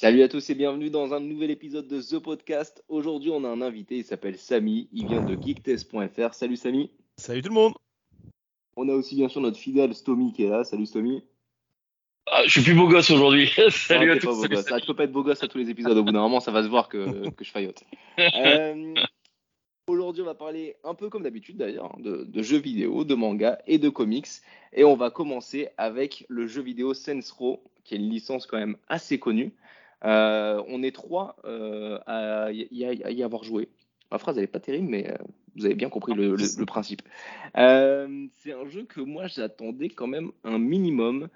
Salut à tous et bienvenue dans un nouvel épisode de The Podcast. Aujourd'hui, on a un invité, il s'appelle Samy, il vient de geektest.fr. Salut Samy. Salut tout le monde. On a aussi bien sûr notre fidèle Stomy qui est là. Salut Stomy. Ah, je suis plus beau gosse aujourd'hui. salut Ah, à tous. Ah, peux pas être beau gosse à tous les épisodes. Au bout d'un moment, ça va se voir que, que je faillote. Euh, Aujourd'hui, on va parler un peu comme d'habitude d'ailleurs hein, de, de jeux vidéo, de manga et de comics. Et on va commencer avec le jeu vidéo Saints Row, qui est une licence quand même assez connue. Euh, on est trois euh, à, y, y- à y avoir joué. Ma phrase, elle est pas terrible, mais euh, vous avez bien compris le, le- le principe. C'est un jeu que moi, j'attendais quand même un minimum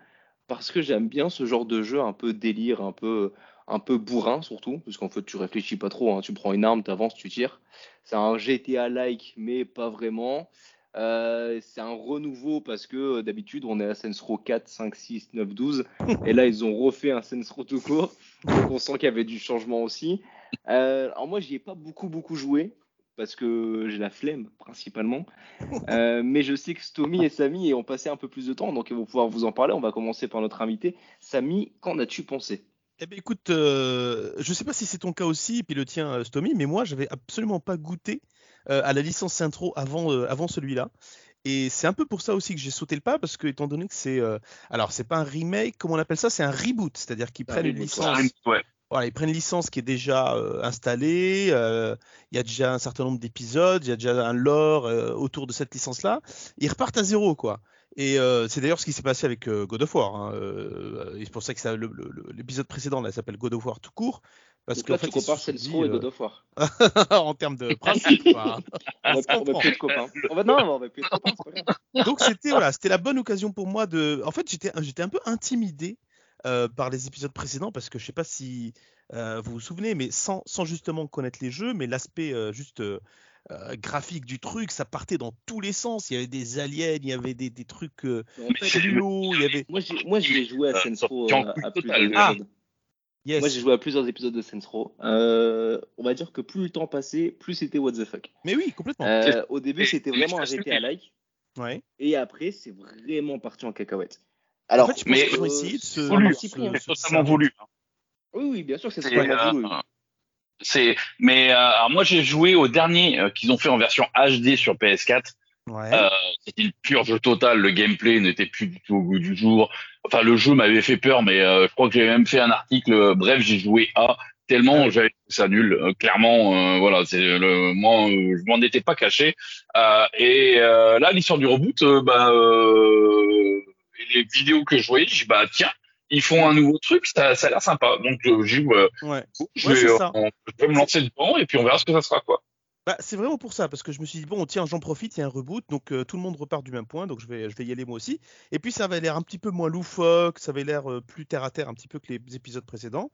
parce que j'aime bien ce genre de jeu un peu délire, un peu, un peu bourrin surtout, parce qu'en fait, tu réfléchis pas trop, hein. tu prends une arme, tu avances, tu tires. C'est un GTA-like, mais pas vraiment. Euh, c'est un renouveau parce que euh, d'habitude on est à Saints Row 4, 5, 6, 9, 12 et là ils ont refait un Saints Row tout court donc on sent qu'il y avait du changement aussi. Euh, alors moi j'y ai pas beaucoup beaucoup joué parce que j'ai la flemme principalement Euh, mais je sais que Stomy et Samy ont passé un peu plus de temps donc ils vont pouvoir vous en parler. On va commencer par notre invité. Samy, qu'en as-tu pensé? Eh ben écoute, euh, je sais pas si c'est ton cas aussi, puis le tien, euh, Stomy, mais moi, j'avais absolument pas goûté euh, à la licence intro avant, euh, avant celui-là. Et c'est un peu pour ça aussi que j'ai sauté le pas, parce que étant donné que c'est, euh, alors c'est pas un remake, comment on appelle ça, c'est un reboot, c'est-à-dire qu'ils Un prennent une reboot, licence, Ouais. Voilà, ils prennent une licence qui est déjà euh, installée, euh, il y a déjà un certain nombre d'épisodes, il y a déjà un lore euh, autour de cette licence-là, ils repartent à zéro, quoi. Et euh, c'est d'ailleurs ce qui s'est passé avec euh, God of War. hein, euh, c'est pour ça que l'épisode précédent là s'appelle God of War tout court, parce qu'en là fait tu compares Row et euh, God of War. en termes de principe. quoi. On va, on va plus être copains. On va, non, on va plus être copains. Donc c'était voilà, c'était la bonne occasion pour moi de. En fait, j'étais j'étais un peu intimidé euh, par les épisodes précédents parce que je sais pas si euh, vous vous souvenez, mais sans, sans justement connaître les jeux, mais l'aspect euh, juste graphique du truc, ça partait dans tous les sens. Il y avait des aliens, il y avait des, des trucs euh, Mais en fait, il y avait. moi, j'ai, moi, ai joué à Saints Row euh, à plusieurs total. Ah, épisodes. Yes. Moi, j'ai joué à plusieurs épisodes de Saints Row. Euh, on va dire que plus le temps passait, plus c'était what the fuck. Mais oui, complètement. Euh, au début, c'était vraiment un c'est GTA like, Ouais. et après, c'est vraiment parti en cacahuète. Alors, en fait, je pense mais- qu'ils ont euh, essayé de se. voulu, se- c'est se- Totalement voulu. oui, oui, bien sûr que c'est totalement voulu. euh, c'est, mais euh, alors moi j'ai joué au dernier euh, qu'ils ont fait en version HD sur PS4. Ouais. Euh, c'était le pur jeu total. Le gameplay n'était plus du tout au goût du jour. Enfin, le jeu m'avait fait peur, mais euh, je crois que j'ai même fait un article. euh, bref, j'ai joué à tellement j'avais trouvé ça nul. Euh, clairement, euh, voilà, c'est le moi, euh, je m'en étais pas caché. Euh, et euh, là, l'histoire du reboot, euh, bah, euh, les vidéos que je voyais, j'ai dit, bah tiens, ils font un nouveau truc, ça, ça a l'air sympa. Donc euh, j'ai dit, ouais, je, Ouais, vais, euh, je vais me lancer dedans et puis on verra ce que ça sera quoi. Bah, c'est vraiment pour ça, parce que je me suis dit, bon, tiens, j'en profite, il y a un reboot, donc euh, tout le monde repart du même point, donc je vais, je vais y aller moi aussi. Et puis ça avait l'air un petit peu moins loufoque, ça avait l'air euh, plus terre à terre un petit peu que les épisodes précédents.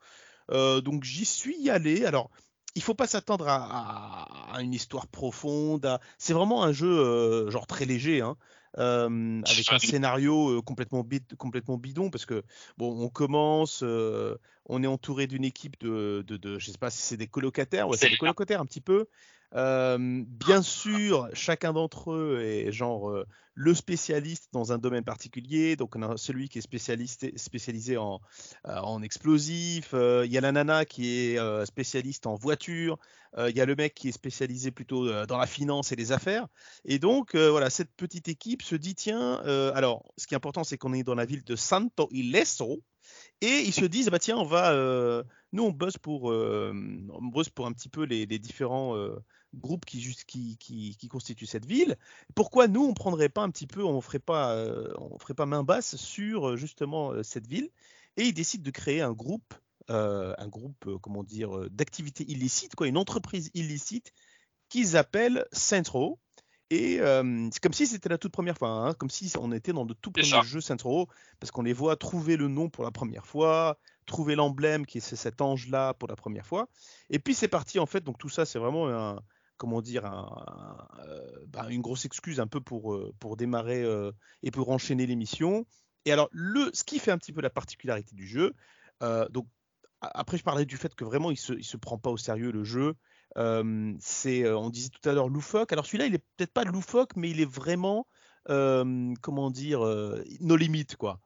Donc j'y suis allé. Alors, il faut pas s'attendre à, à- à une histoire profonde. à- C'est vraiment un jeu genre très léger, hein, euh, avec un scénario complètement, bid- complètement bidon, parce que bon, on commence, euh, on est entouré d'une équipe de, de, de- je sais pas si c'est des colocataires, ouais, c'est des colocataires un petit peu. Bien sûr, chacun d'entre eux est genre le spécialiste dans un domaine particulier. Donc, on a celui qui est spécialiste, spécialisé en, explosifs. Il y a la nana qui est spécialiste en voiture. Il y a le mec qui est spécialisé plutôt dans la finance et les affaires. Et donc, voilà, cette petite équipe se dit tiens, alors, ce qui est important, c'est qu'on est dans la ville de Santo Ileso. Et ils se disent, bah tiens, on va, nous on bosse pour, on bosse pour un petit peu les, différents groupes qui, qui, qui, qui constituent cette ville. Pourquoi nous on prendrait pas un petit peu, on ferait pas, euh, on ferait pas main basse sur euh, justement euh, cette ville Et ils décident de créer un groupe, euh, un groupe, comment dire, d'activités illicites, quoi, une entreprise illicite qu'ils appellent Centro. Et euh, c'est comme si c'était la toute première fois, hein, comme si on était dans de tout ça. jeux Centro, parce qu'on les voit trouver le nom pour la première fois, trouver l'emblème qui est ce- cet ange-là pour la première fois. Et puis c'est parti en fait, donc tout ça c'est vraiment un, comment dire, euh, bah, une grosse excuse un peu pour, euh, pour démarrer euh, et pour enchaîner l'émission. Et alors le, ce qui fait un petit peu la particularité du jeu, donc après je parlais du fait que vraiment il se, il se prend pas au sérieux le jeu. C'est, on disait tout à l'heure loufoque. Alors celui-là, il est peut-être pas loufoque, mais il est vraiment, comment dire, nos limites, quoi.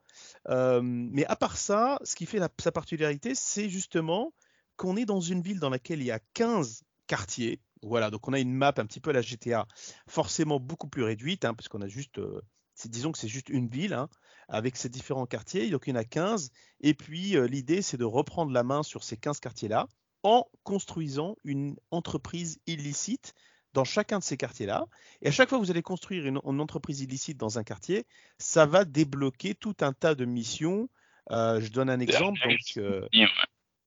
Mais à part ça, ce qui fait sa particularité, c'est justement qu'on est dans une ville dans laquelle il y a 15 quartiers. Voilà, donc on a une map un petit peu à la GTA, forcément beaucoup plus réduite, hein, parce qu'on a juste, euh, disons que c'est juste une ville, hein, avec ses différents quartiers, donc il y en a 15. Et puis euh, l'idée, c'est de reprendre la main sur ces 15 quartiers-là en construisant une entreprise illicite dans chacun de ces quartiers-là. Et à chaque fois que vous allez construire une, une entreprise illicite dans un quartier, ça va débloquer tout un tas de missions. Euh, je donne un exemple. Donc, euh,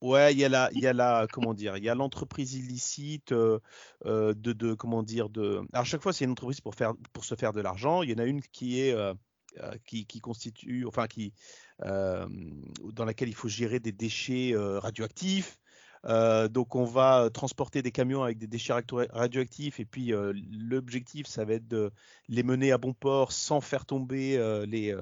ouais, il y a la, il y a la, comment dire, il y a l'entreprise illicite euh, euh, de, de, comment dire, de. Alors, chaque fois, c'est une entreprise pour faire, pour se faire de l'argent. Il y en a une qui est euh, qui, constitue, enfin qui, dans laquelle il faut gérer des déchets radioactifs. Donc on va transporter des camions avec des déchets radio- radioactifs et puis l'objectif ça va être de les mener à bon port sans faire tomber les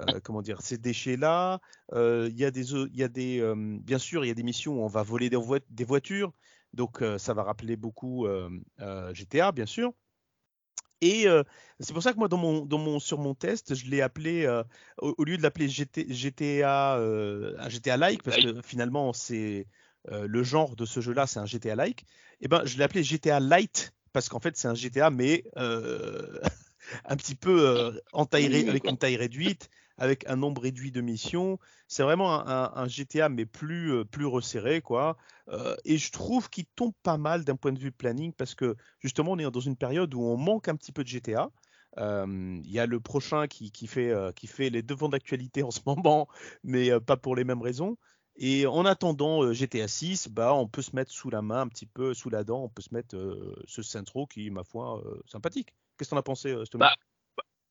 euh, euh, comment dire ces déchets là. Il y a des y a des euh, bien sûr il y a des missions où on va voler des, voi- des voitures donc euh, ça va rappeler beaucoup euh, euh, GTA bien sûr. Et euh, c'est pour ça que moi, dans mon, dans mon, sur mon test, je l'ai appelé, euh, au, au lieu de l'appeler GT, GTA, euh, un GTA like, parce que finalement, c'est euh, le genre de ce jeu-là, c'est un GTA like, et ben, je l'ai appelé GTA light, parce qu'en fait, c'est un GTA, mais euh, un petit peu euh, en taille, ré- avec une taille réduite, avec un nombre réduit de missions. C'est vraiment un, GTA, mais plus, euh, plus resserré, quoi. Euh, et je trouve qu'il tombe pas mal d'un point de vue planning, parce que justement, on est dans une période où on manque un petit peu de GTA. Euh, Il y a le prochain qui, fait, qui fait les devants d'actualité en ce moment, mais pas pour les mêmes raisons. Et en attendant GTA 6, bah, on peut se mettre sous la main, un petit peu sous la dent, on peut se mettre ce Centro qui, ma foi, sympathique. Qu'est-ce que t'en as pensé, Stomy Bah,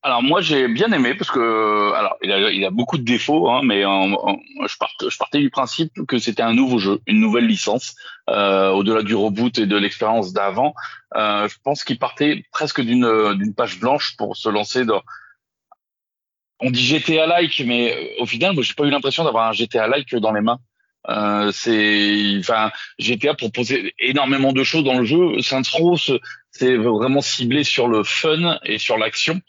Alors moi j'ai bien aimé parce que alors il a, il a beaucoup de défauts hein, mais je, part- je partais du principe que c'était un nouveau jeu, une nouvelle licence euh, au-delà du reboot et de l'expérience d'avant. Euh, je pense qu'il partait presque d'une d'une page blanche pour se lancer dans on dit GTA like mais euh, au final moi j'ai pas eu l'impression d'avoir un GTA like dans les mains. Euh, c'est enfin GTA proposait énormément de choses dans le jeu. Saints Row c'est vraiment ciblé sur le fun et sur l'action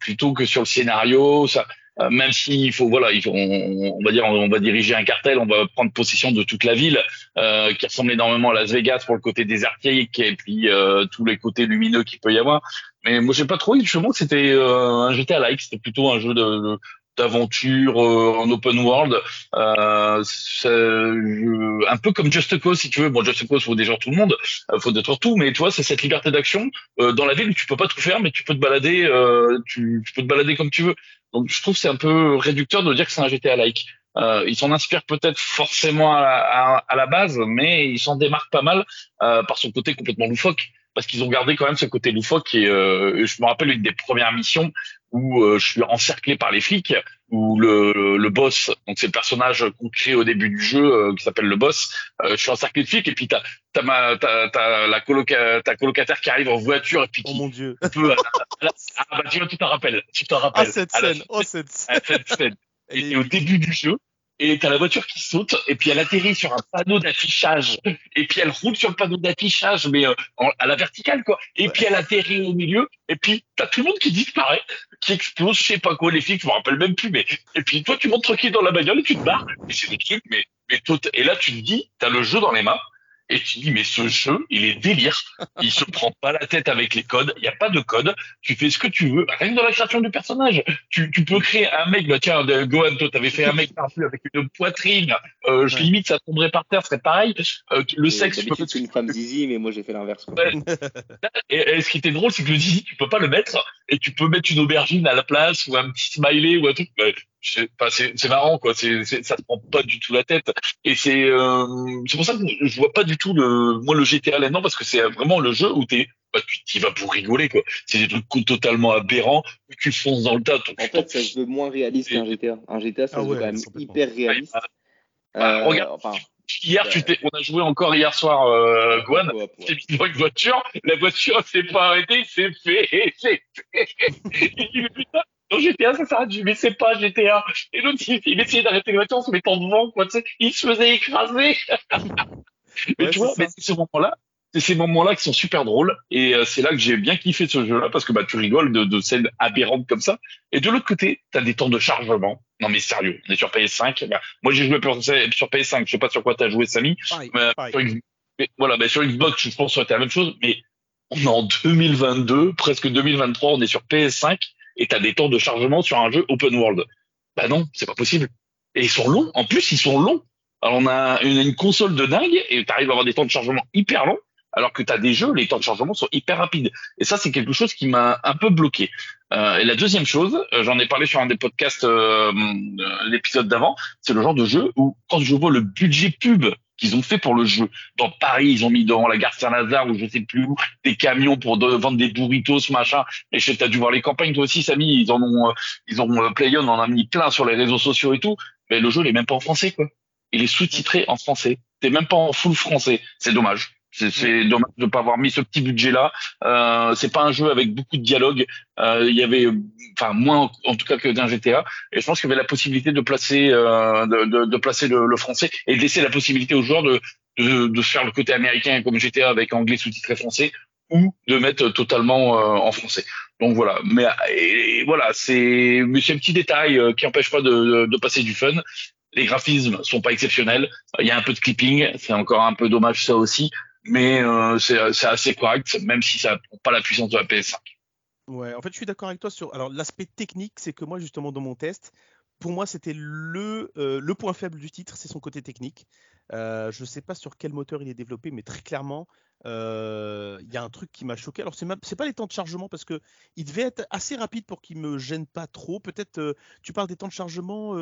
plutôt que sur le scénario. Ça, euh, même s'il faut, voilà, on, on va dire, on va diriger un cartel, on va prendre possession de toute la ville, euh, qui ressemble énormément à Las Vegas pour le côté désertique et puis euh, tous les côtés lumineux qu'il peut y avoir. Mais moi, j'ai pas trouvé justement que c'était euh, un GTA like, c'était plutôt un jeu de- d'aventure euh, en open world, euh, je- un peu comme Just Cause si tu veux. Bon, Just Cause faut déjà tout le monde, euh, faut détruire tout, mais tu vois, c'est cette liberté d'action euh, dans la ville tu peux pas tout faire, mais tu peux te balader, euh, tu, tu peux te balader comme tu veux. Donc je trouve c'est un peu réducteur de dire que c'est un GTA like. Euh, ils s'en inspirent peut-être forcément à, à, à la base, mais ils s'en démarquent pas mal euh, par son côté complètement loufoque, parce qu'ils ont gardé quand même ce côté loufoque. Et euh, je me rappelle une des premières missions où euh, je suis encerclé par les flics, où le, le boss, donc c'est le personnage qu'on crée au début du jeu euh, qui s'appelle le boss. euh, je suis encerclé de flics et puis t'as t'as ma t'as, t'as la coloca, ta colocataire qui arrive en voiture et puis Oh qui mon dieu. peut ah bah tu vois tu t'en rappelles tu t'en Ah, rappelles cette À la- scène. Oh, cette scène. à cette scène et, au début du jeu et t'as la voiture qui saute et puis elle atterrit sur un panneau d'affichage. Et puis elle roule sur le panneau d'affichage mais euh, en- à la verticale quoi. Et Ouais. puis elle atterrit au milieu et puis t'as tout le monde qui disparaît qui explose je sais pas quoi les flics je me rappelle même plus mais et puis toi tu montes tranquille dans la bagnole et tu te barres. Et c'est des trucs mais mais tout et là tu te dis t'as le jeu dans les mains et tu dis mais ce jeu il est délire il se prend pas la tête avec les codes il y a pas de code tu fais ce que tu veux rien que dans la création du personnage tu, tu peux créer un mec, bah tiens, Gohan, toi, t'avais fait un mec par-dessus avec une poitrine, euh, je Ouais. limite, ça tomberait par terre, ce serait pareil. Euh, le Et sexe, tu peux c'est une femme zizi, mais moi j'ai fait l'inverse. Ouais. et, et ce qui était drôle, c'est que le zizi, tu peux pas le mettre, et tu peux mettre une aubergine à la place, ou un petit smiley, ou un truc. C'est marrant, quoi. C'est ça te prend pas du tout la tête. Et c'est euh, c'est pour ça que je vois pas du tout le, moi, le GTA là-dedans, parce que c'est vraiment le jeu où t'es, bah, tu t'y vas pour rigoler, quoi. C'est des trucs totalement aberrants, tu fonces dans le tas. donc En pense fait, ça se veut moins réaliste qu'un GTA. Un GTA, ça Ah se veut ouais, quand même hyper réaliste. Bah, Euh, regarde. enfin, Hier, Bah. tu t'es, on a joué encore hier soir, euh, Tu t'es mis dans une voiture, la voiture s'est pas arrêtée, c'est fait, c'est fait. Putain, dans GTA, ça s'arrête. Je mais c'est pas GTA. Et l'autre, il, il essayait d'arrêter la voiture en se mettant devant, quoi, tu sais. Il se faisait écraser. mais Ouais, tu vois, c'est mais ça. c'est ce moment-là, c'est ces moments-là qui sont super drôles et euh, c'est là que j'ai bien kiffé ce jeu-là parce que bah tu rigoles de, de scènes aberrantes comme ça. Et de l'autre côté, t'as des temps de chargement. Non mais sérieux, on est sur PS5. Bah, moi j'ai joué sur PS5, je sais pas sur quoi t'as joué Samy. mais, Sur, voilà, bah, sur Xbox, je pense que c'était la même chose, mais on est en 2022, presque 2023, on est sur PS5 et t'as des temps de chargement sur un jeu open world. Bah non, c'est pas possible. Et ils sont longs. En plus, ils sont longs. Alors on a une, console de dingue et t'arrives à avoir des temps de chargement hyper longs alors que tu as des jeux, les temps de chargement sont hyper rapides. Et ça, c'est quelque chose qui m'a un peu bloqué. Euh, et la deuxième chose, euh, j'en ai parlé sur un des podcasts, euh, euh, l'épisode d'avant, c'est le genre de jeu où quand je vois le budget pub qu'ils ont fait pour le jeu. Dans Paris, ils ont mis devant la gare Saint-Lazare ou je sais plus où des camions pour vendre des Doritos, machin. Et je sais, t'as dû voir les campagnes toi aussi, Samy. Ils en ont, ils ont PlayOn en a mis plein sur les réseaux sociaux et tout. Mais le jeu, il est même pas en français, quoi. Il est sous-titré en français. T'es même pas en full français. C'est dommage. C'est dommage de ne pas avoir mis ce petit budget-là. Euh, c'est pas un jeu avec beaucoup de dialogue. Euh, il y avait, enfin moins en, tout cas que d'un GTA. Et je pense qu'il y avait la possibilité de placer, euh, de, de, placer le, le, français et de laisser la possibilité aux joueurs de, de, de faire le côté américain comme GTA avec anglais sous-titré français ou de mettre totalement euh, en français. Donc voilà. Mais et, voilà, c'est un petit détail euh, qui empêche pas de, de passer du fun. Les graphismes sont pas exceptionnels. Il y a un peu de clipping, c'est encore un peu dommage ça aussi mais euh, c'est assez correct, même si ça n'a pas la puissance de la PS5. Ouais, en fait, je suis d'accord avec toi sur. Alors, l'aspect technique, c'est que moi, justement, dans mon test, pour moi, c'était le, euh, le point faible du titre, c'est son côté technique. Euh, je ne sais pas sur quel moteur il est développé, mais très clairement, il y a un truc qui m'a choqué. Alors, ce n'est pas les temps de chargement, parce que il devait être assez rapide pour qu'il me gêne pas trop. Peut-être, tu parles des temps de chargement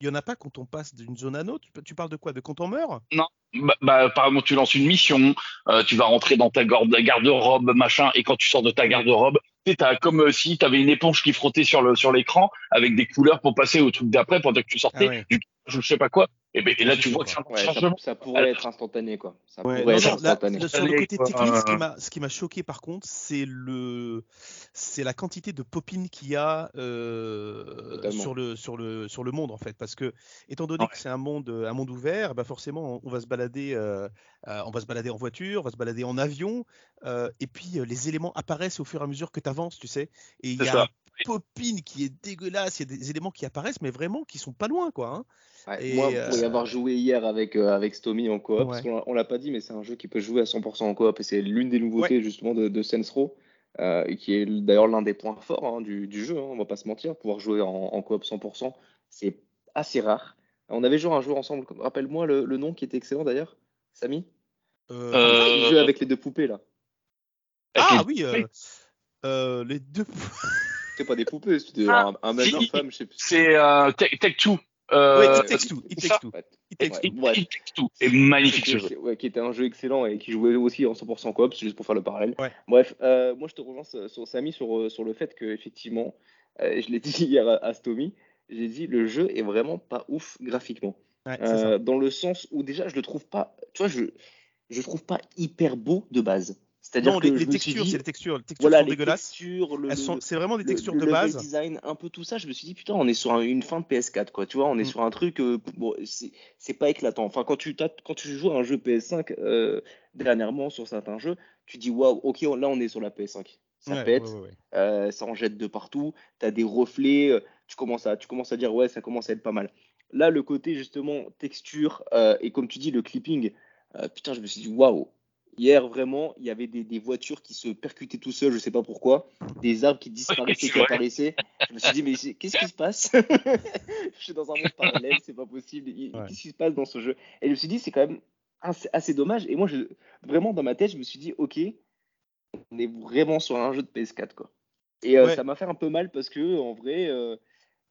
il n'y en a pas quand on passe d'une zone à l'autre. Tu parles de quoi? De quand on meurt? Non. Bah, bah, par exemple, tu lances une mission, euh, tu vas rentrer dans ta garde-robe, machin, et quand tu sors de ta garde-robe, tu as comme euh, si tu avais une éponge qui frottait sur le sur l'écran avec des couleurs pour passer au truc d'après pendant que tu sortais. Ah je sais pas quoi. Et, ben, et là, tu vois que ça, pourrait être instantané, quoi. Ça pourrait être instantané. sur le côté technique, ce qui m'a choqué, par contre, c'est le, c'est la quantité de popines qu'il y a euh, sur le sur le sur le monde, en fait, parce que étant donné que c'est un monde un monde ouvert, bah forcément, on va se balader, euh, euh, on va se balader en voiture, on va se balader en avion, et puis les éléments apparaissent au fur et à mesure que tu avances, tu sais. Et il y a popine qui est dégueulasse, il y a des éléments qui apparaissent, mais vraiment qui sont pas loin, quoi. Hein. moi, pour y euh, avoir joué hier avec, euh, avec Stomy en coop, parce qu'on l'a pas dit, mais c'est un jeu qui peut jouer à 100% en coop, et c'est l'une des nouveautés justement de, de Sensro, euh, qui est d'ailleurs l'un des points forts hein, du, du, jeu, hein, on va pas se mentir, pouvoir jouer en, en coop 100%, c'est assez rare. On avait joué un jeu ensemble, rappelle-moi le, le, nom qui était excellent d'ailleurs, Samy? Euh... Le jeu avec les deux poupées là. Ah oui, les deux c'était pas des poupées, c'était ah, un, un mec, une femme, je sais plus. C'est euh, Take Two. Euh, oui, It Takes Two. It Takes Two. It Takes Two. Et magnifique ce jeu. Ouais, qui était un jeu excellent et qui jouait aussi en 100% coop, juste pour faire le parallèle. Ouais. Bref, euh, moi je te rejoins sur Samy sur, euh, sur le fait que effectivement, euh, je l'ai dit hier à, à Stomy, j'ai dit le jeu est vraiment pas ouf graphiquement. Ouais, euh, dans le sens où déjà je le trouve pas, tu vois, je je trouve pas hyper beau de base. C'est-à-dire que les, textures, c'est les textures, les textures sont dégueulasses. c'est vraiment des textures de base. Le design, un peu tout ça. Je me suis dit putain, on est sur une fin de PS4 quoi. Tu vois, on est mm. sur un truc. Euh, bon, c'est pas éclatant. Enfin, quand tu quand tu joues à un jeu PS5 euh, dernièrement sur certains jeux, tu dis waouh, ok, là on est sur la PS5. Ça pète, euh, ça en jette de partout. T'as des reflets. Euh, tu commences à tu commences à dire ouais, ça commence à être pas mal. Là, le côté justement texture euh, et comme tu dis le clipping. putain, je me suis dit waouh Hier, vraiment, il y avait des, voitures qui se percutaient tout seuls, je ne sais pas pourquoi, des arbres qui disparaissaient, qui apparaissaient. Je me suis dit, mais qu'est-ce qui se passe? Je suis dans un monde parallèle, c'est pas possible. Qu'est-ce qui se passe dans ce jeu? Et je me suis dit, c'est quand même assez, dommage. Et moi, je, vraiment, dans ma tête, je me suis dit, ok, on est vraiment sur un jeu de PS4, quoi. Et euh, ça m'a fait un peu mal parce que, en vrai, euh,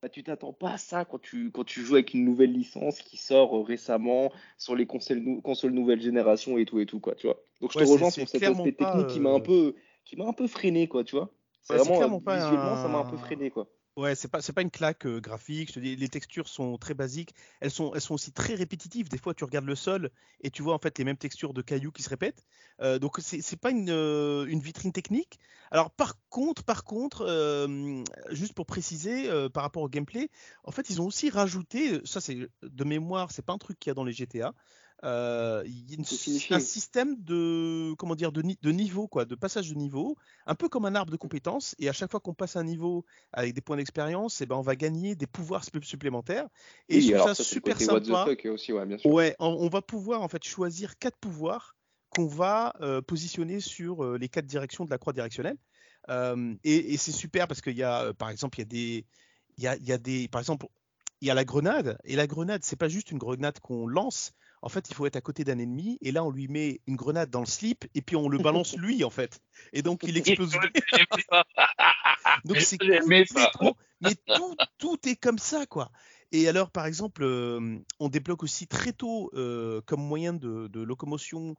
bah, tu t'attends pas à ça quand tu, quand tu joues avec une nouvelle licence qui sort euh, récemment sur les consoles, consoles nouvelle génération et tout et tout quoi, tu vois. Donc je te rejoins sur cet aspect technique qui m'a un euh, peu qui m'a un peu freiné quoi, tu vois. C'est vraiment visuellement ça m'a un peu freiné quoi. Ouais, c'est pas pas une claque euh, graphique. Les textures sont très basiques. Elles sont elles sont aussi très répétitives. Des fois, tu regardes le sol et tu vois en fait les mêmes textures de cailloux qui se répètent. Euh, donc c'est pas une euh, une vitrine technique. Alors par contre par contre, juste pour préciser par rapport au gameplay, en fait ils ont aussi rajouté ça c'est de mémoire, c'est pas un truc qu'il y a dans les GTA. Euh, il y a une- Que signifie un système de comment dire de, de niveau quoi, de passage de niveau, un peu comme un arbre de compétences. Et à chaque fois qu'on passe un niveau avec des points d'expérience, eh ben on va gagner des pouvoirs sup- supplémentaires. Et Oui, je trouve ça super sympa. aussi, ouais, bien sûr. Ouais, on, on va pouvoir en fait choisir quatre pouvoirs qu'on va euh, positionner sur euh, les quatre directions de la croix directionnelle. Et et c'est super parce qu'il y a, par exemple, il y a des, il y a, il y a des, par exemple, il y a la grenade. Et la grenade, c'est pas juste une grenade qu'on lance. En fait, il faut être à côté d'un ennemi et là, on lui met une grenade dans le slip et puis on le balance lui en fait. Et donc, il explose. Donc c'est complètement, mais tout, tout est comme ça quoi. Et alors par exemple, euh, on débloque aussi très tôt euh, comme moyen de, de locomotion.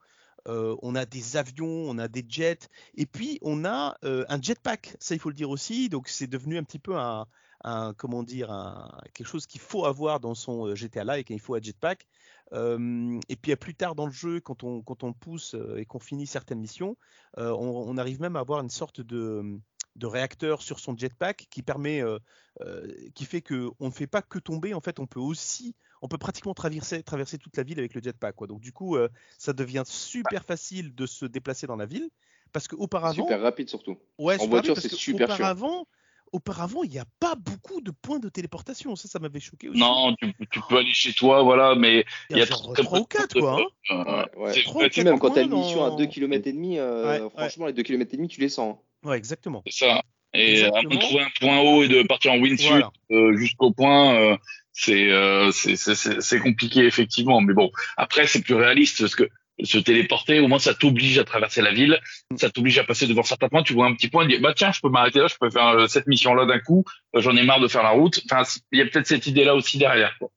euh, on a des avions, on a des jets, et puis on a un jetpack. Ça, il faut le dire aussi. Donc c'est devenu un petit peu un, un- comment dire, un- quelque chose qu'il faut avoir dans son euh, GTA Like. Il faut un jetpack. Euh, et puis plus tard dans le jeu, quand on, quand on pousse euh, et qu'on finit certaines missions, euh, on, on arrive même à avoir une sorte de, de réacteur sur son jetpack qui permet, euh, euh, qui fait que on ne fait pas que tomber. En fait, on peut aussi, on peut pratiquement traverser, traverser toute la ville avec le jetpack. Quoi. Donc du coup, euh, ça devient super facile de se déplacer dans la ville parce qu'auparavant, Super rapide surtout. ouais, en super voiture, c'est super auparavant, auparavant, il n'y a pas beaucoup de points de téléportation. Ça, ça m'avait choqué aussi. Non, tu, tu peux aller chez toi, voilà, mais il y a, genre très 3 ou peu de 4 quoi. hein. euh, Ouais, ouais. c'est- Trop ouais, Puis même quand t'as une points mission à dans- 2 km et demi, euh, Ouais, franchement, les 2 km et demi, tu les sens. hein. Ouais, exactement. c'est ça. Et à moins de trouver un point haut et de partir en windsuit Voilà. euh, jusqu'au point, euh, c'est euh, c'est c'est- c'est- c'est compliqué effectivement. Mais bon, après c'est plus réaliste parce que se téléporter, au moins ça t'oblige à traverser la ville, ça t'oblige à passer devant certains points. Tu vois un petit point, tu dis bah tiens, je peux m'arrêter là, je peux faire euh, cette mission là d'un coup. euh, J'en ai marre de faire la route. Enfin, il y a peut-être cette idée là aussi derrière. quoi.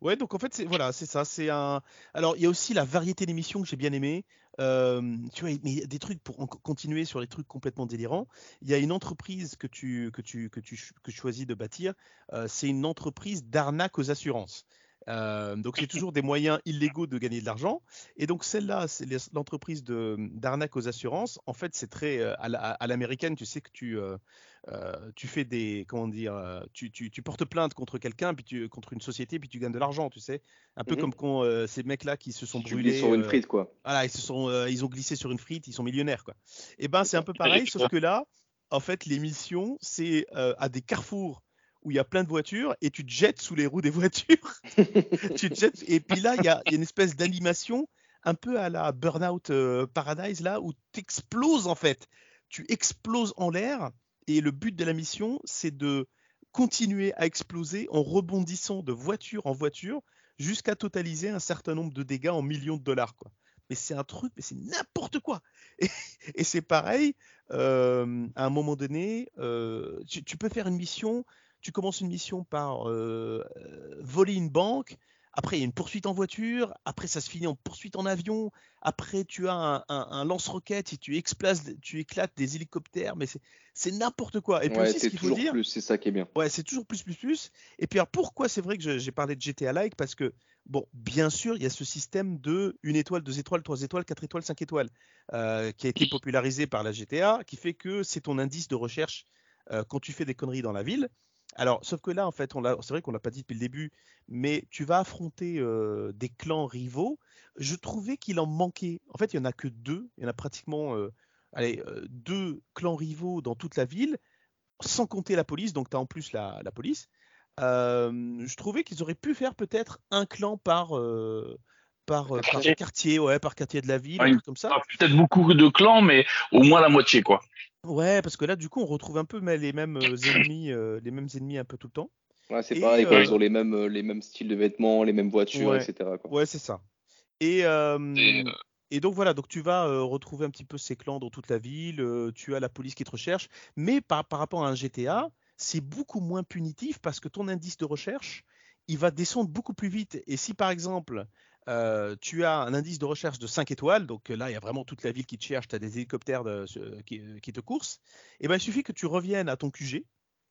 Ouais, donc en fait, c'est voilà, c'est ça. C'est un. Alors, il y a aussi la variété d'émissions que j'ai bien aimé. Euh, tu vois, mais il y a des trucs pour en- continuer sur les trucs complètement délirants. Il y a une entreprise que tu que tu que tu que tu choisis de bâtir. euh, c'est une entreprise d'arnaque aux assurances. Euh, donc c'est toujours des moyens illégaux de gagner de l'argent. Et donc celle-là, c'est l'entreprise d'arnaque aux assurances. En fait, c'est très euh, à la- à l'américaine. Tu sais que tu euh, tu fais des comment dire, tu, tu, tu portes plainte contre quelqu'un, puis tu contre une société, puis tu gagnes de l'argent, tu sais. Un peu Mhm. comme quand ces mecs-là qui se sont Tu brûlés. sur une frite, quoi. voilà, ils se sont, ils ont glissé sur une frite, ils sont millionnaires, quoi. Et ben c'est un peu pareil, sauf que là, en fait, l'émission, c'est à des carrefours où il y a plein de voitures et tu te jettes sous les roues des voitures. tu te jettes, et puis là, il y a, il y a une espèce d'animation un peu à la Burnout euh, Paradise là où tu exploses en fait. Tu exploses en l'air et le but de la mission, c'est de continuer à exploser en rebondissant de voiture en voiture jusqu'à totaliser un certain nombre de dégâts en millions de dollars quoi. Mais c'est un truc, mais c'est n'importe quoi. Et, et c'est pareil, euh, à un moment donné, euh, tu, tu peux faire une mission, tu commences une mission par euh, euh, voler une banque, après il y a une poursuite en voiture, après ça se finit en poursuite en avion, après tu as un, un- un lance-roquette et tu, tu éclates des hélicoptères, mais c'est- n'importe quoi. Et puis Ouais, aussi, ce c'est qu'il faut toujours dire, plus, c'est ça qui est bien. Ouais, c'est toujours plus, plus, plus. Et puis, alors, pourquoi c'est vrai que j'ai parlé de GTA Like? Parce que, bon, bien sûr, il y a ce système de une étoile, deux étoiles, trois étoiles, quatre étoiles, cinq étoiles, euh, qui a été popularisé par la GTA, qui fait que c'est ton indice de recherche euh, quand tu fais des conneries dans la ville. Alors, sauf que là, en fait, on l'a- c'est vrai qu'on l'a pas dit depuis le début, mais tu vas affronter euh, des clans rivaux. Je trouvais qu'il en manquait. En fait, il y en a que deux. Il y en a pratiquement, euh, allez, euh, deux clans rivaux dans toute la ville sans compter la police, donc tu as en plus la, la police. Je trouvais qu'ils auraient pu faire peut-être un clan par, par, par Quartier. quartier, ouais, par quartier de la ville, Ouais, un truc comme ça. Ah, Peut-être beaucoup de clans, mais au moins la moitié, quoi. Ouais, parce que là, du coup, on retrouve un peu mais, les mêmes euh, ennemis, euh, les mêmes ennemis un peu tout le temps. Ouais, c'est pareil, quoi, euh, ils ont les mêmes, les mêmes styles de vêtements, les mêmes voitures, Ouais. etc. Quoi. Ouais, c'est ça. Et, euh, Et, euh, et donc voilà, donc tu vas euh, retrouver un petit peu ces clans dans toute la ville, euh, tu as la police qui te recherche, mais par, par rapport à un GTA, c'est beaucoup moins punitif parce que ton indice de recherche, il va descendre beaucoup plus vite. Et si par exemple, euh, tu as un indice de recherche de 5 étoiles, donc euh, là, il y a vraiment toute la ville qui te cherche, tu as des hélicoptères de- euh, qui, qui te coursent, et ben il suffit que tu reviennes à ton QG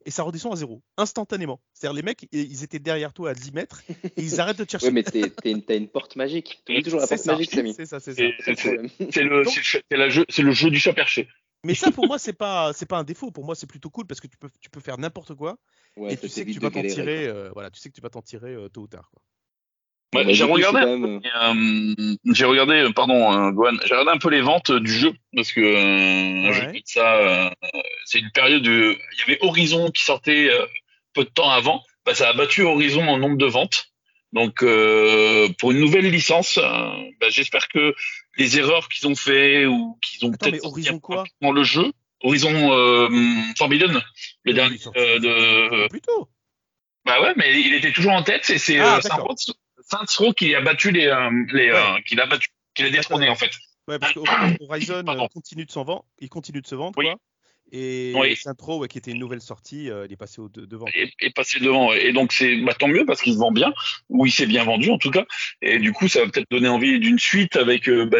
et ça redescend à zéro, instantanément. C'est-à-dire les mecs, ils ils étaient derrière toi à 10 mètres et ils arrêtent de te chercher. Mais t'es- t'es une- t'as une porte magique. Tu toujours la C'est porte ça, magique, Samy. c'est ça, c'est ça. C'est le jeu- du chat perché. Mais ça, pour moi, c'est pas, c'est pas un défaut. Pour moi, c'est plutôt cool parce que tu peux, tu peux faire n'importe quoi Ouais, et tu sais que tu vas t'en tirer. euh, voilà, tu sais que tu vas t'en tirer euh, tôt ou tard. Quoi. Ouais, Bah, j'ai regardé, même, euh, euh, j'ai regardé, euh, pardon, euh, Gohan, j'ai regardé un peu les ventes du jeu parce que euh, Ouais. ça, euh, c'est une période de, il y avait Horizon qui sortait euh, peu de temps avant, bah, ça a battu Horizon en nombre de ventes. Donc euh, pour une nouvelle licence, bah, j'espère que les erreurs qu'ils ont fait ou qu'ils ont peut-être Horizon quoi? rapidement le jeu, Horizon euh, Forbidden, le dernier euh, de, Plus tôt. bah ouais, mais il était toujours en tête. C'est c'est Ah. Saints- qui a battu les, euh, les Ouais. euh, qui l'a battu, qui l'a détrôné en fait. Ouais, parce que Horizon Pardon. euh, continue de s'en vendre, il continue de se vendre, Oui. quoi. Et Oui. Saint Tro, ouais, qui était une nouvelle sortie, euh, il est passé au de- devant. Et, et passé devant. Et donc c'est bah, tant mieux parce qu'il se vend bien, ou il s'est bien vendu en tout cas. Et du coup, ça va peut-être donner envie d'une suite avec euh, bah,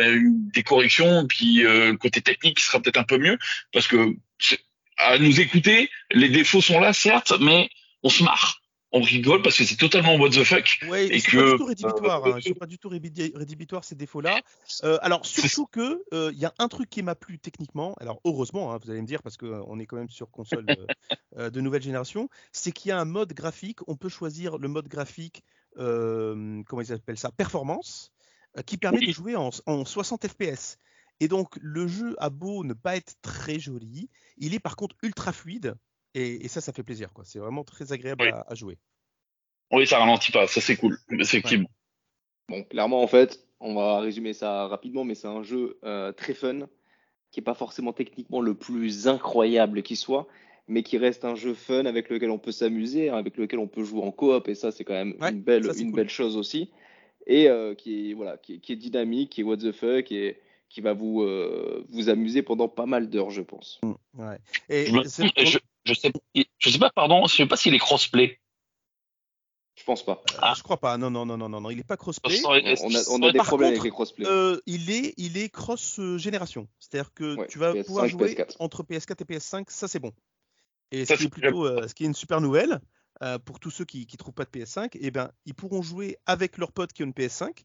des corrections, puis euh, le côté technique qui sera peut-être un peu mieux, parce que à nous écouter, les défauts sont là certes, mais on se marre, on rigole parce que c'est totalement what the fuck. Ouais, Et que, pas du tout euh, hein, sont pas du tout rédhibitoires ces défauts-là. Euh, alors surtout que euh, il y a un truc qui m'a plu techniquement. Alors heureusement, hein, vous allez me dire parce qu'on est quand même sur console euh, euh, de nouvelle génération, c'est qu'il y a un mode graphique. On peut choisir le mode graphique, euh, comment ils appellent ça, performance, euh, qui permet Oui. de jouer en, en 60 FPS. Et donc le jeu a beau ne pas être très joli, il est par contre ultra fluide. Et, et ça, ça fait plaisir. quoi. C'est vraiment très agréable Oui. à- à jouer. Oui, ça ralentit pas, ça c'est cool, effectivement. Bon, clairement, en fait, on va résumer ça rapidement, mais c'est un jeu euh, très fun, qui est pas forcément techniquement le plus incroyable qui soit, mais qui reste un jeu fun avec lequel on peut s'amuser, hein, avec lequel on peut jouer en coop, et ça, c'est quand même Ouais, une belle, ça, une cool. belle chose aussi, et euh, qui est voilà, qui est, qui est dynamique, qui est what the fuck, et qui va vous euh, vous amuser pendant pas mal d'heures, je pense. Ouais. Et Je, me- c'est- je, je sais, je sais pas, pardon, je sais pas s'il est crossplay. Je pense pas. Ah. Je crois pas. Non, non, non, non, non, non. Il est pas crossplay. On a, on a des par problèmes contre, avec les crossplay. Euh, il est, il est cross génération. C'est-à-dire que Ouais, tu vas PS5, pouvoir jouer PS4. entre PS4 et PS5. Ça, c'est bon. Et Ça, ce qui est c'est plutôt, euh, ce qui est une super nouvelle euh, pour tous ceux qui, qui trouvent pas de PS5, eh ben, ils pourront jouer avec leurs potes qui ont une PS5.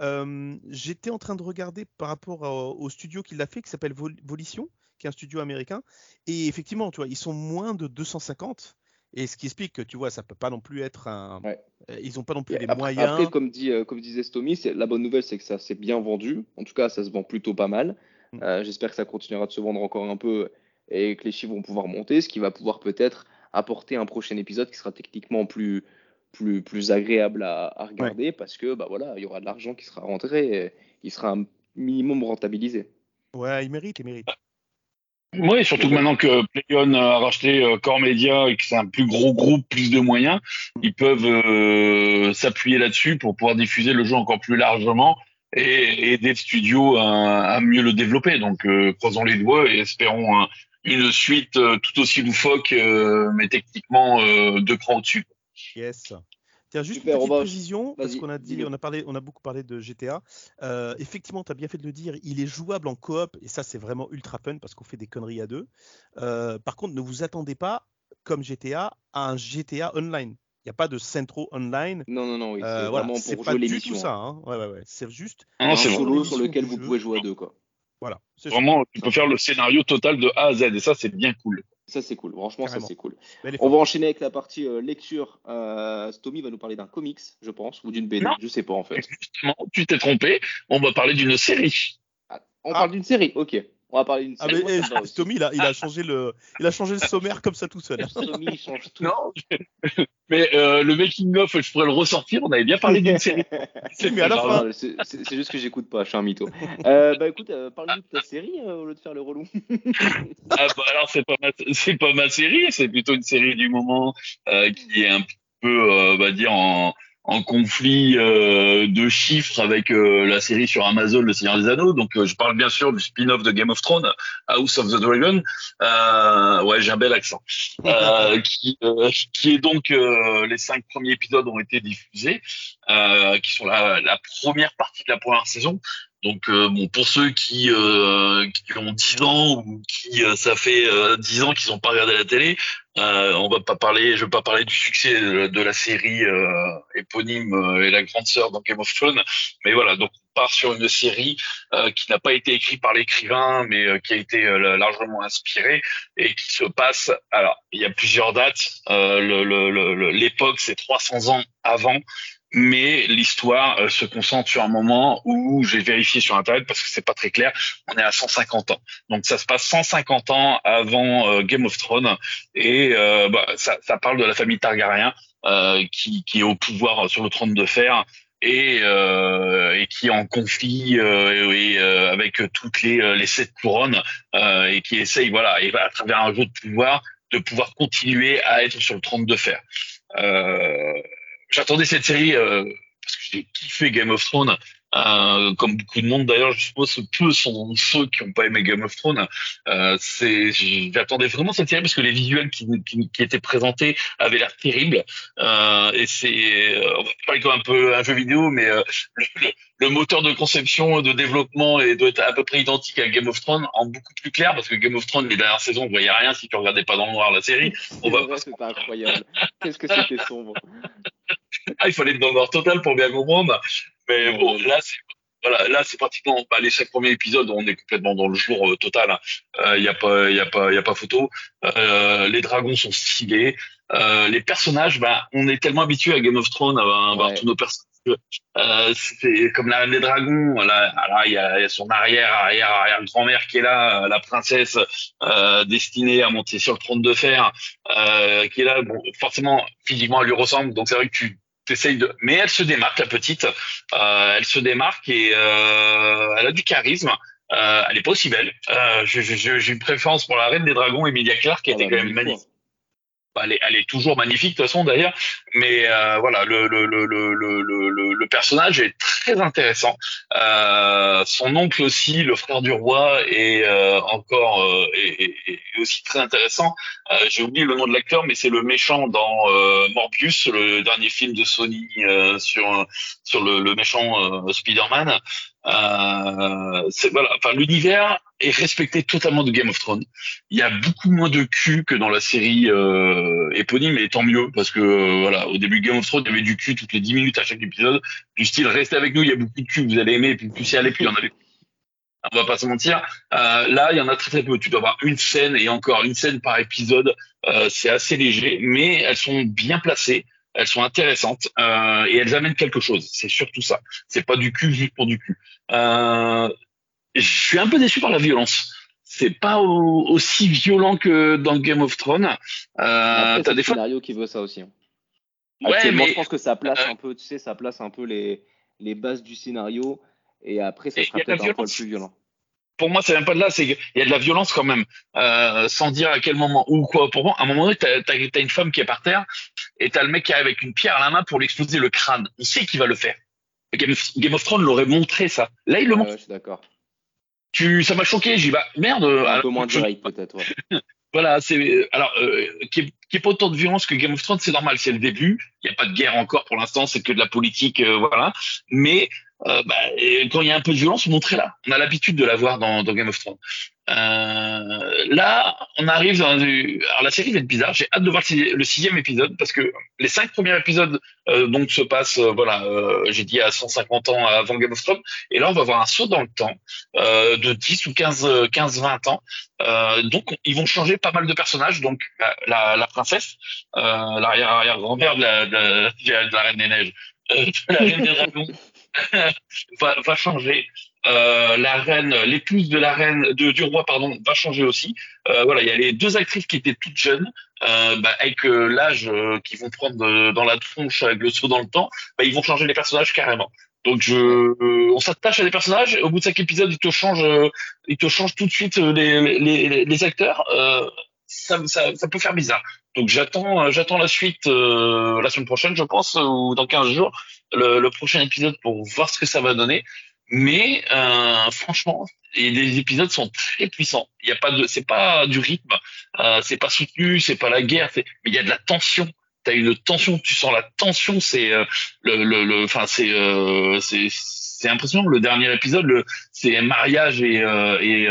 Euh, J'étais en train de regarder par rapport à- au studio qui l'a fait, qui s'appelle Vol- Volition, qui est un studio américain. Et effectivement, tu vois, ils sont moins de 250. Et ce qui explique que tu vois, ça peut pas non plus être un. Ouais. euh, Ils ont pas non plus les moyens. après, comme, dit, euh, comme disait Stomy, la bonne nouvelle, c'est que ça s'est bien vendu. En tout cas, ça se vend plutôt pas mal. Mm. Euh, J'espère que ça continuera de se vendre encore un peu et que les chiffres vont pouvoir monter, ce qui va pouvoir peut-être apporter un prochain épisode qui sera techniquement plus, plus, plus agréable à, à regarder parce que bah voilà, il y aura de l'argent qui sera rentré et il sera un minimum rentabilisé. Ouais, ils méritent, ils méritent. Oui, surtout que maintenant que PlayOn a racheté euh, Core Media et que c'est un plus gros groupe, plus de moyens, ils peuvent euh, s'appuyer là-dessus pour pouvoir diffuser le jeu encore plus largement et aider le studio à, à mieux le développer. Donc, euh, croisons les doigts et espérons un- une suite euh, tout aussi loufoque, euh, mais techniquement euh, deux crans au-dessus. Yes. Tiens, juste Super, une petite précision, parce qu'on a dit, on a parlé, on a beaucoup parlé de GTA. Euh, effectivement, tu as bien fait de le dire, il est jouable en coop, et ça, c'est vraiment ultra fun parce qu'on fait des conneries à deux. Euh, par contre, ne vous attendez pas, comme GTA, à un GTA online. Il n'y a pas de Centro Online. Non, non, non, oui, Euh, c'est voilà, vraiment c'est pour pas jouer du tout ça. Hein. Ouais, ouais, ouais. C'est juste, Non, Un solo sur lequel vous jeu. pouvez jouer à deux, quoi. voilà. ça. Vraiment, tu peux faire le scénario total de A à Z et ça, c'est bien cool. Ça, c'est cool. Franchement, Carrément. ça, c'est cool. On va enchaîner avec la partie euh, lecture. Euh, Stomy va nous parler d'un comics, je pense, ou d'une BD. Non. Je sais pas, en fait. Justement, tu t'es trompé. On va parler d'une série. Ah, on Ah. parle d'une série, ok. On va parler d'une Ah, série. mais eh. Tommy, il a, il a changé le, il a changé le sommaire comme ça tout seul. Stomy, il change tout. Non, mais euh, le making of, je pourrais le ressortir. On avait bien parlé d'une série. Si, mais à la Non, fin. non, C'est c'est- juste que j'écoute pas, je suis un mytho. Euh, bah écoute, euh, parle-nous de ta série euh, au lieu de faire le relou. Ah bah alors c'est pas ma, c'est pas ma série, c'est plutôt une série du moment euh, qui est un peu, euh, on va dire en, en conflit euh, de chiffres avec euh, la série sur Amazon Le Seigneur des Anneaux. Donc euh, je parle bien sûr du spin-off de Game of Thrones, House of the Dragon. Euh, ouais, j'ai un bel accent. Euh, qui, euh, qui est donc euh, les cinq premiers épisodes ont été diffusés, euh, qui sont la, la première partie de la première saison. Donc euh, bon, pour ceux qui, euh, qui ont 10 ans ou qui euh, ça fait euh, 10 ans qu'ils n'ont pas regardé la télé, euh, on va pas parler, je vais pas parler du succès de, la série euh, éponyme euh, et la grande sœur dans Game of Thrones, mais voilà, donc on part sur une série euh, qui n'a pas été écrite par l'écrivain, mais euh, qui a été euh, largement inspirée et qui se passe. Alors, il y a plusieurs dates. Euh, le- le- le- L'époque, c'est 300 ans avant mais l'histoire euh, se concentre sur un moment où j'ai vérifié sur internet parce que c'est pas très clair. On est à 150 ans, donc ça se passe 150 ans avant euh, Game of Thrones et euh, bah, ça, ça, parle de la famille Targaryen qui, qui, est au pouvoir sur le trône de fer et, et qui est en conflit et, avec toutes les, les sept couronnes et qui essaye voilà et à travers un jeu de pouvoir de pouvoir continuer à être sur le trône de fer. Euh, j'attendais cette série euh, parce que j'ai kiffé Game of Thrones. Euh, comme beaucoup de monde d'ailleurs, je suppose peu sont ceux qui n'ont pas aimé Game of Thrones. Euh, c'est, j'attendais vraiment cette série parce que les visuels qui, qui, qui étaient présentés avaient l'air terribles. Euh, et c'est, euh, on va parler comme un peu un jeu vidéo, mais euh, le, le, moteur de conception, de développement et doit être à peu près identique à Game of Thrones, en beaucoup plus clair parce que Game of Thrones les dernières saisons, on voyait rien si tu regardais pas dans le noir la série. On va. C'est pas incroyable. Qu'est-ce que c'était sombre ah, il fallait être dans le noir total pour bien comprendre. Mais bon, là, c'est voilà, là c'est pratiquement bah, les cinq premiers épisodes, on est complètement dans le jour euh, total. Il hein. n'y euh, a pas, il y a pas, il y a pas photo. Euh, les dragons sont stylés. Euh, les personnages, bah, on est tellement habitué à Game of Thrones à voir tous nos personnages. Euh, c'est comme la des dragons. Là, il y a, y a, son arrière, arrière, arrière grand-mère qui est là, la princesse destinée à monter sur le trône de fer, qui est là. Bon, forcément, physiquement, elle lui ressemble. Donc c'est vrai que tu de, mais elle se démarque la petite. Euh, elle se démarque et euh, elle a du charisme. Euh, elle est pas aussi belle. Euh, j'ai une préférence pour la reine des dragons, Emilia Clarke, qui était quand même magnifique. Elle est, elle est, toujours magnifique de toute façon d'ailleurs, mais euh, voilà, le, le, le, le, personnage est très intéressant. Euh, son oncle aussi, le frère du roi, est euh, encore euh, est, est, aussi très intéressant. Euh, j'ai oublié le nom de l'acteur, mais c'est le méchant dans Morbius, le dernier film de Sony sur sur le méchant Spider-Man. Euh, voilà, enfin l'univers est respecté totalement de Game of Thrones. Il y a beaucoup moins de cul que dans la série euh, éponyme, et tant mieux parce que euh, voilà, au début Game of Thrones, il y avait du cul toutes les 10 minutes à chaque épisode, du style restez avec nous, il y a beaucoup de cul, vous allez aimer, puis plus y aller, puis il y en avait. On va pas se mentir. Euh, là, il y en a très très peu. Tu dois avoir une scène et encore une scène par épisode. Euh, c'est assez léger, mais elles sont bien placées elles sont intéressantes euh, et elles amènent quelque chose. C'est surtout ça. C'est pas du cul juste pour du cul. Euh, je suis un peu déçu par la violence. C'est pas aussi violent que dans Game of Thrones. Euh, t'as des scénarios qui veut ça aussi. Hein. Ouais, mais je pense que ça place euh, un peu, tu sais, ça place un peu les les bases du scénario et après ça sera peut-être un peu plus violent pour moi, c'est même pas de là, c'est qu'il y a de la violence quand même, euh, sans dire à quel moment ou quoi. Pour moi, à un moment donné, t'as as, une femme qui est par terre et t'as le mec qui arrive avec une pierre à la main pour lui exploser le crâne. On sait qu'il va le faire. Game of, Thrones l'aurait montré ça. Là, il le montre. je suis d'accord. Tu, ça m'a choqué. J'ai dit bah merde. Un peu moins direct peut-être. Ouais. voilà, c'est alors euh, qui, est, pas autant de violence que Game of Thrones, c'est normal, c'est le début. Il n'y a pas de guerre encore pour l'instant, c'est que de la politique, euh, voilà. Mais euh, bah, quand il y a un peu de violence, montrez-la. On a l'habitude de la voir dans, dans Game of Thrones. Euh, là, on arrive dans alors la série va être bizarre. J'ai hâte de voir le sixième épisode parce que les cinq premiers épisodes euh, donc se passent, euh, voilà, euh, j'ai dit à 150 ans avant Game of Thrones, et là on va voir un saut dans le temps euh, de 10 ou 15, 15, 20 ans. donc ils vont changer pas mal de personnages. Donc la, la princesse, l'arrière arrière grand-mère de la, de, de la reine des neiges, la reine des dragons. va, va, changer. Euh, la reine, l'épouse de la reine, de, du roi, pardon, va changer aussi. Euh, voilà, il y a les deux actrices qui étaient toutes jeunes, euh, bah, avec euh, l'âge euh, qu'ils vont prendre dans la tronche avec le saut dans le temps, bah, ils vont changer les personnages carrément. Donc je, on s'attache à des personnages. Au bout de chaque épisode, ils te changent, ils te changent tout de suite les, les, les acteurs. Ça, ça, ça, peut faire bizarre. Donc j'attends, j'attends la suite la semaine prochaine, je pense, ou dans 15 jours, le, le prochain épisode pour voir ce que ça va donner. Mais euh, franchement, les épisodes sont très puissants. Il y a pas de, c'est pas du rythme, euh, c'est pas soutenu, c'est pas la guerre, mais il y a de la tension. T'as une tension, tu sens la tension. C'est euh, le, le, enfin c'est, euh, c'est, c'est impressionnant. Le dernier épisode, le, c'est mariage et euh, et,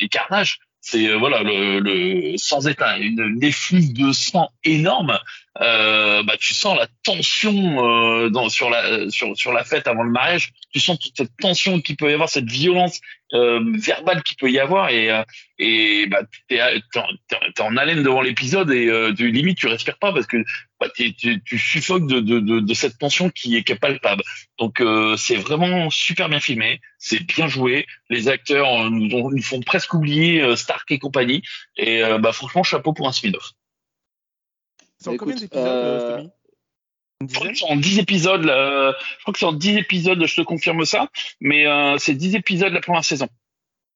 et carnage c'est voilà le, le, sans état une, une effluve de sang énorme euh, bah, tu sens la tension euh, dans, sur la sur sur la fête avant le mariage. Tu sens toute cette tension qui peut y avoir, cette violence euh, verbale qui peut y avoir, et euh, et bah t'es t'es en haleine devant l'épisode et euh, tu, limite tu respires pas parce que bah, tu, tu suffoques de, de, de, de, cette tension qui est, qui est palpable. Donc euh, c'est vraiment super bien filmé, c'est bien joué. Les acteurs nous, nous font presque oublier Stark et compagnie. Et bah franchement chapeau pour un spin-off. C'est en combien d'épisodes, euh... Que c'est en 10 épisodes, là. je crois que c'est en 10 épisodes, je te confirme ça, mais euh, c'est 10 épisodes la première saison.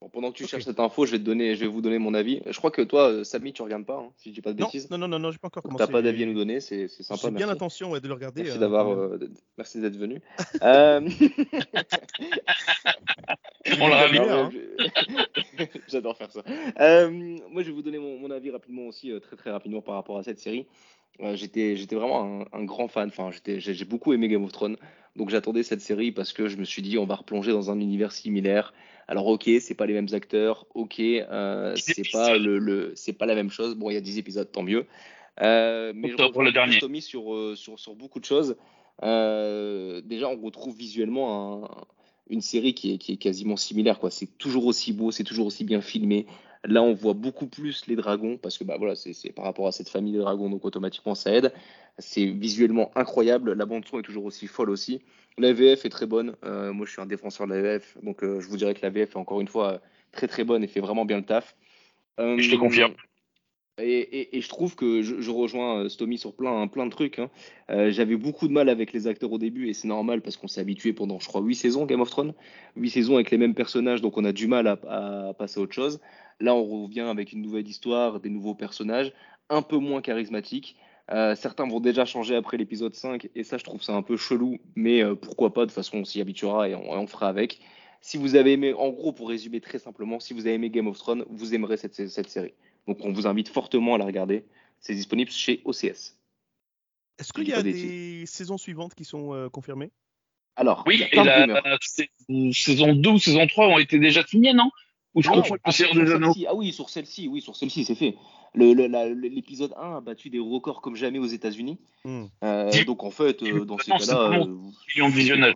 Bon, pendant que tu okay. cherches cette info, je vais, te donner, je vais vous donner mon avis. Je crois que toi, euh, Samy, tu regardes pas, hein, si je dis pas de bêtises. Non, non, non, non, j'ai pas encore commencé. T'as pas d'avis à nous donner, c'est sympa. J'ai bien l'intention ouais, de le regarder. Merci euh, d'avoir, euh, merci d'être venu. euh... On l'a bien. Hein. J'adore faire ça. Euh, moi, je vais vous donner mon, mon avis rapidement aussi, très très rapidement par rapport à cette série. Euh, j'étais vraiment un, un, grand fan. Enfin, j'ai beaucoup aimé Game of Thrones. Donc j'attendais cette série parce que je me suis dit on va replonger dans un univers similaire. Alors ok, c'est pas les mêmes acteurs. Ok, euh, c'est pas le, le c'est pas la même chose. Bon, il y a 10 épisodes, tant mieux. Euh, mais je pour le dernier. Tommy sur, euh, sur sur beaucoup de choses. Euh, déjà, on retrouve visuellement un, une série qui est, qui est quasiment similaire. quoi. C'est toujours aussi beau, c'est toujours aussi bien filmé. Là, on voit beaucoup plus les dragons parce que bah voilà, c'est par rapport à cette famille de dragons, donc automatiquement ça aide. C'est visuellement incroyable. La bande son est toujours aussi folle aussi. La VF est très bonne. Euh, moi, je suis un défenseur de la VF, donc euh, je vous dirais que la VF est encore une fois très très bonne et fait vraiment bien le taf. Euh, je te confirme. Et, et, et, je trouve que je, je rejoins Stomy sur plein, plein de trucs. Hein. Euh, J'avais beaucoup de mal avec les acteurs au début et c'est normal parce qu'on s'est habitué pendant, je crois, 8 saisons Game of Thrones. 8 saisons avec les mêmes personnages, donc on a du mal à, à passer à autre chose. Là, on revient avec une nouvelle histoire, des nouveaux personnages, un peu moins charismatiques. Euh, certains vont déjà changer après l'épisode 5 et ça, je trouve ça un peu chelou, mais euh, pourquoi pas, de toute façon, on s'y habituera et on, on fera avec. Si vous avez aimé, en gros, pour résumer très simplement, si vous avez aimé Game of Thrones, vous aimerez cette, cette série. Donc on vous invite fortement à la regarder. C'est disponible chez OCS. Est-ce qu'il y a des, saisons suivantes qui sont euh, confirmées? Alors, oui, et la, la, saison 2 ou saison 3 ont été déjà signées, non? Ou je ah, confonds ah, ah oui, sur celle-ci, oui, sur celle-ci, c'est fait. L'épisode 1 a battu des records comme jamais aux États-Unis. Hmm. Euh, donc en fait, euh, dans ces cas-là, millions de visionnages.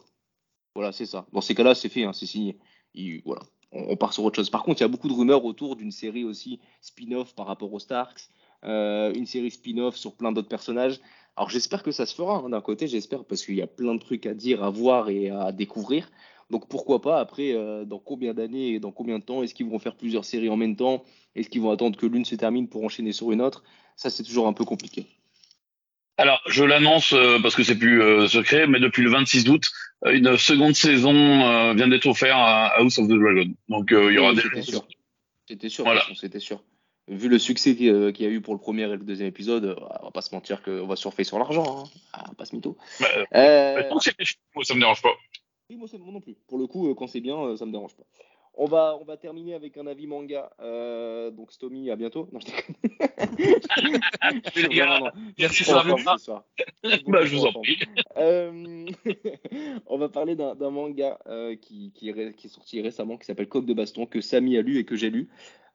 Voilà, c'est ça. Dans ces cas-là, c'est fait, hein, c'est signé. Il, voilà on, part sur autre chose. Par contre, il y a beaucoup de rumeurs autour d'une série aussi spin-off par rapport aux Starks, euh, une série spin-off sur plein d'autres personnages. Alors j'espère que ça se fera. Hein, D'un côté, j'espère parce qu'il y a plein de trucs à dire, à voir et à découvrir. Donc pourquoi pas après, euh, dans combien d'années et dans combien de temps Est-ce qu'ils vont faire plusieurs séries en même temps? Est-ce qu'ils vont attendre que l'une se termine pour enchaîner sur une autre? Ça, c'est toujours un peu compliqué. Alors, je l'annonce euh, parce que c'est plus euh, secret, mais depuis le 26 août, une seconde saison vient d'être offerte à House of the Dragon. Donc, il y aura oui, des. C'était sûr. C'était sûr. Voilà. C'était sûr. Vu le succès qu'il y a eu pour le premier et le deuxième épisode, on va pas se mentir qu'on va surfer sur l'argent. Hein. Ah, pas ce mytho. Bah, euh... moi, ça me dérange pas. Oui, moi, moi non plus. Pour le coup, quand c'est bien, ça me dérange pas. On va, on va terminer avec un avis manga. Euh, donc, Stomy, à bientôt. Non, je déconne. merci soir. Bah, je vous en prie. Euh, on va parler d'un manga euh, qui, qui, est, qui, est, sorti récemment, qui s'appelle Coq de Baston, que Samy a lu et que j'ai lu,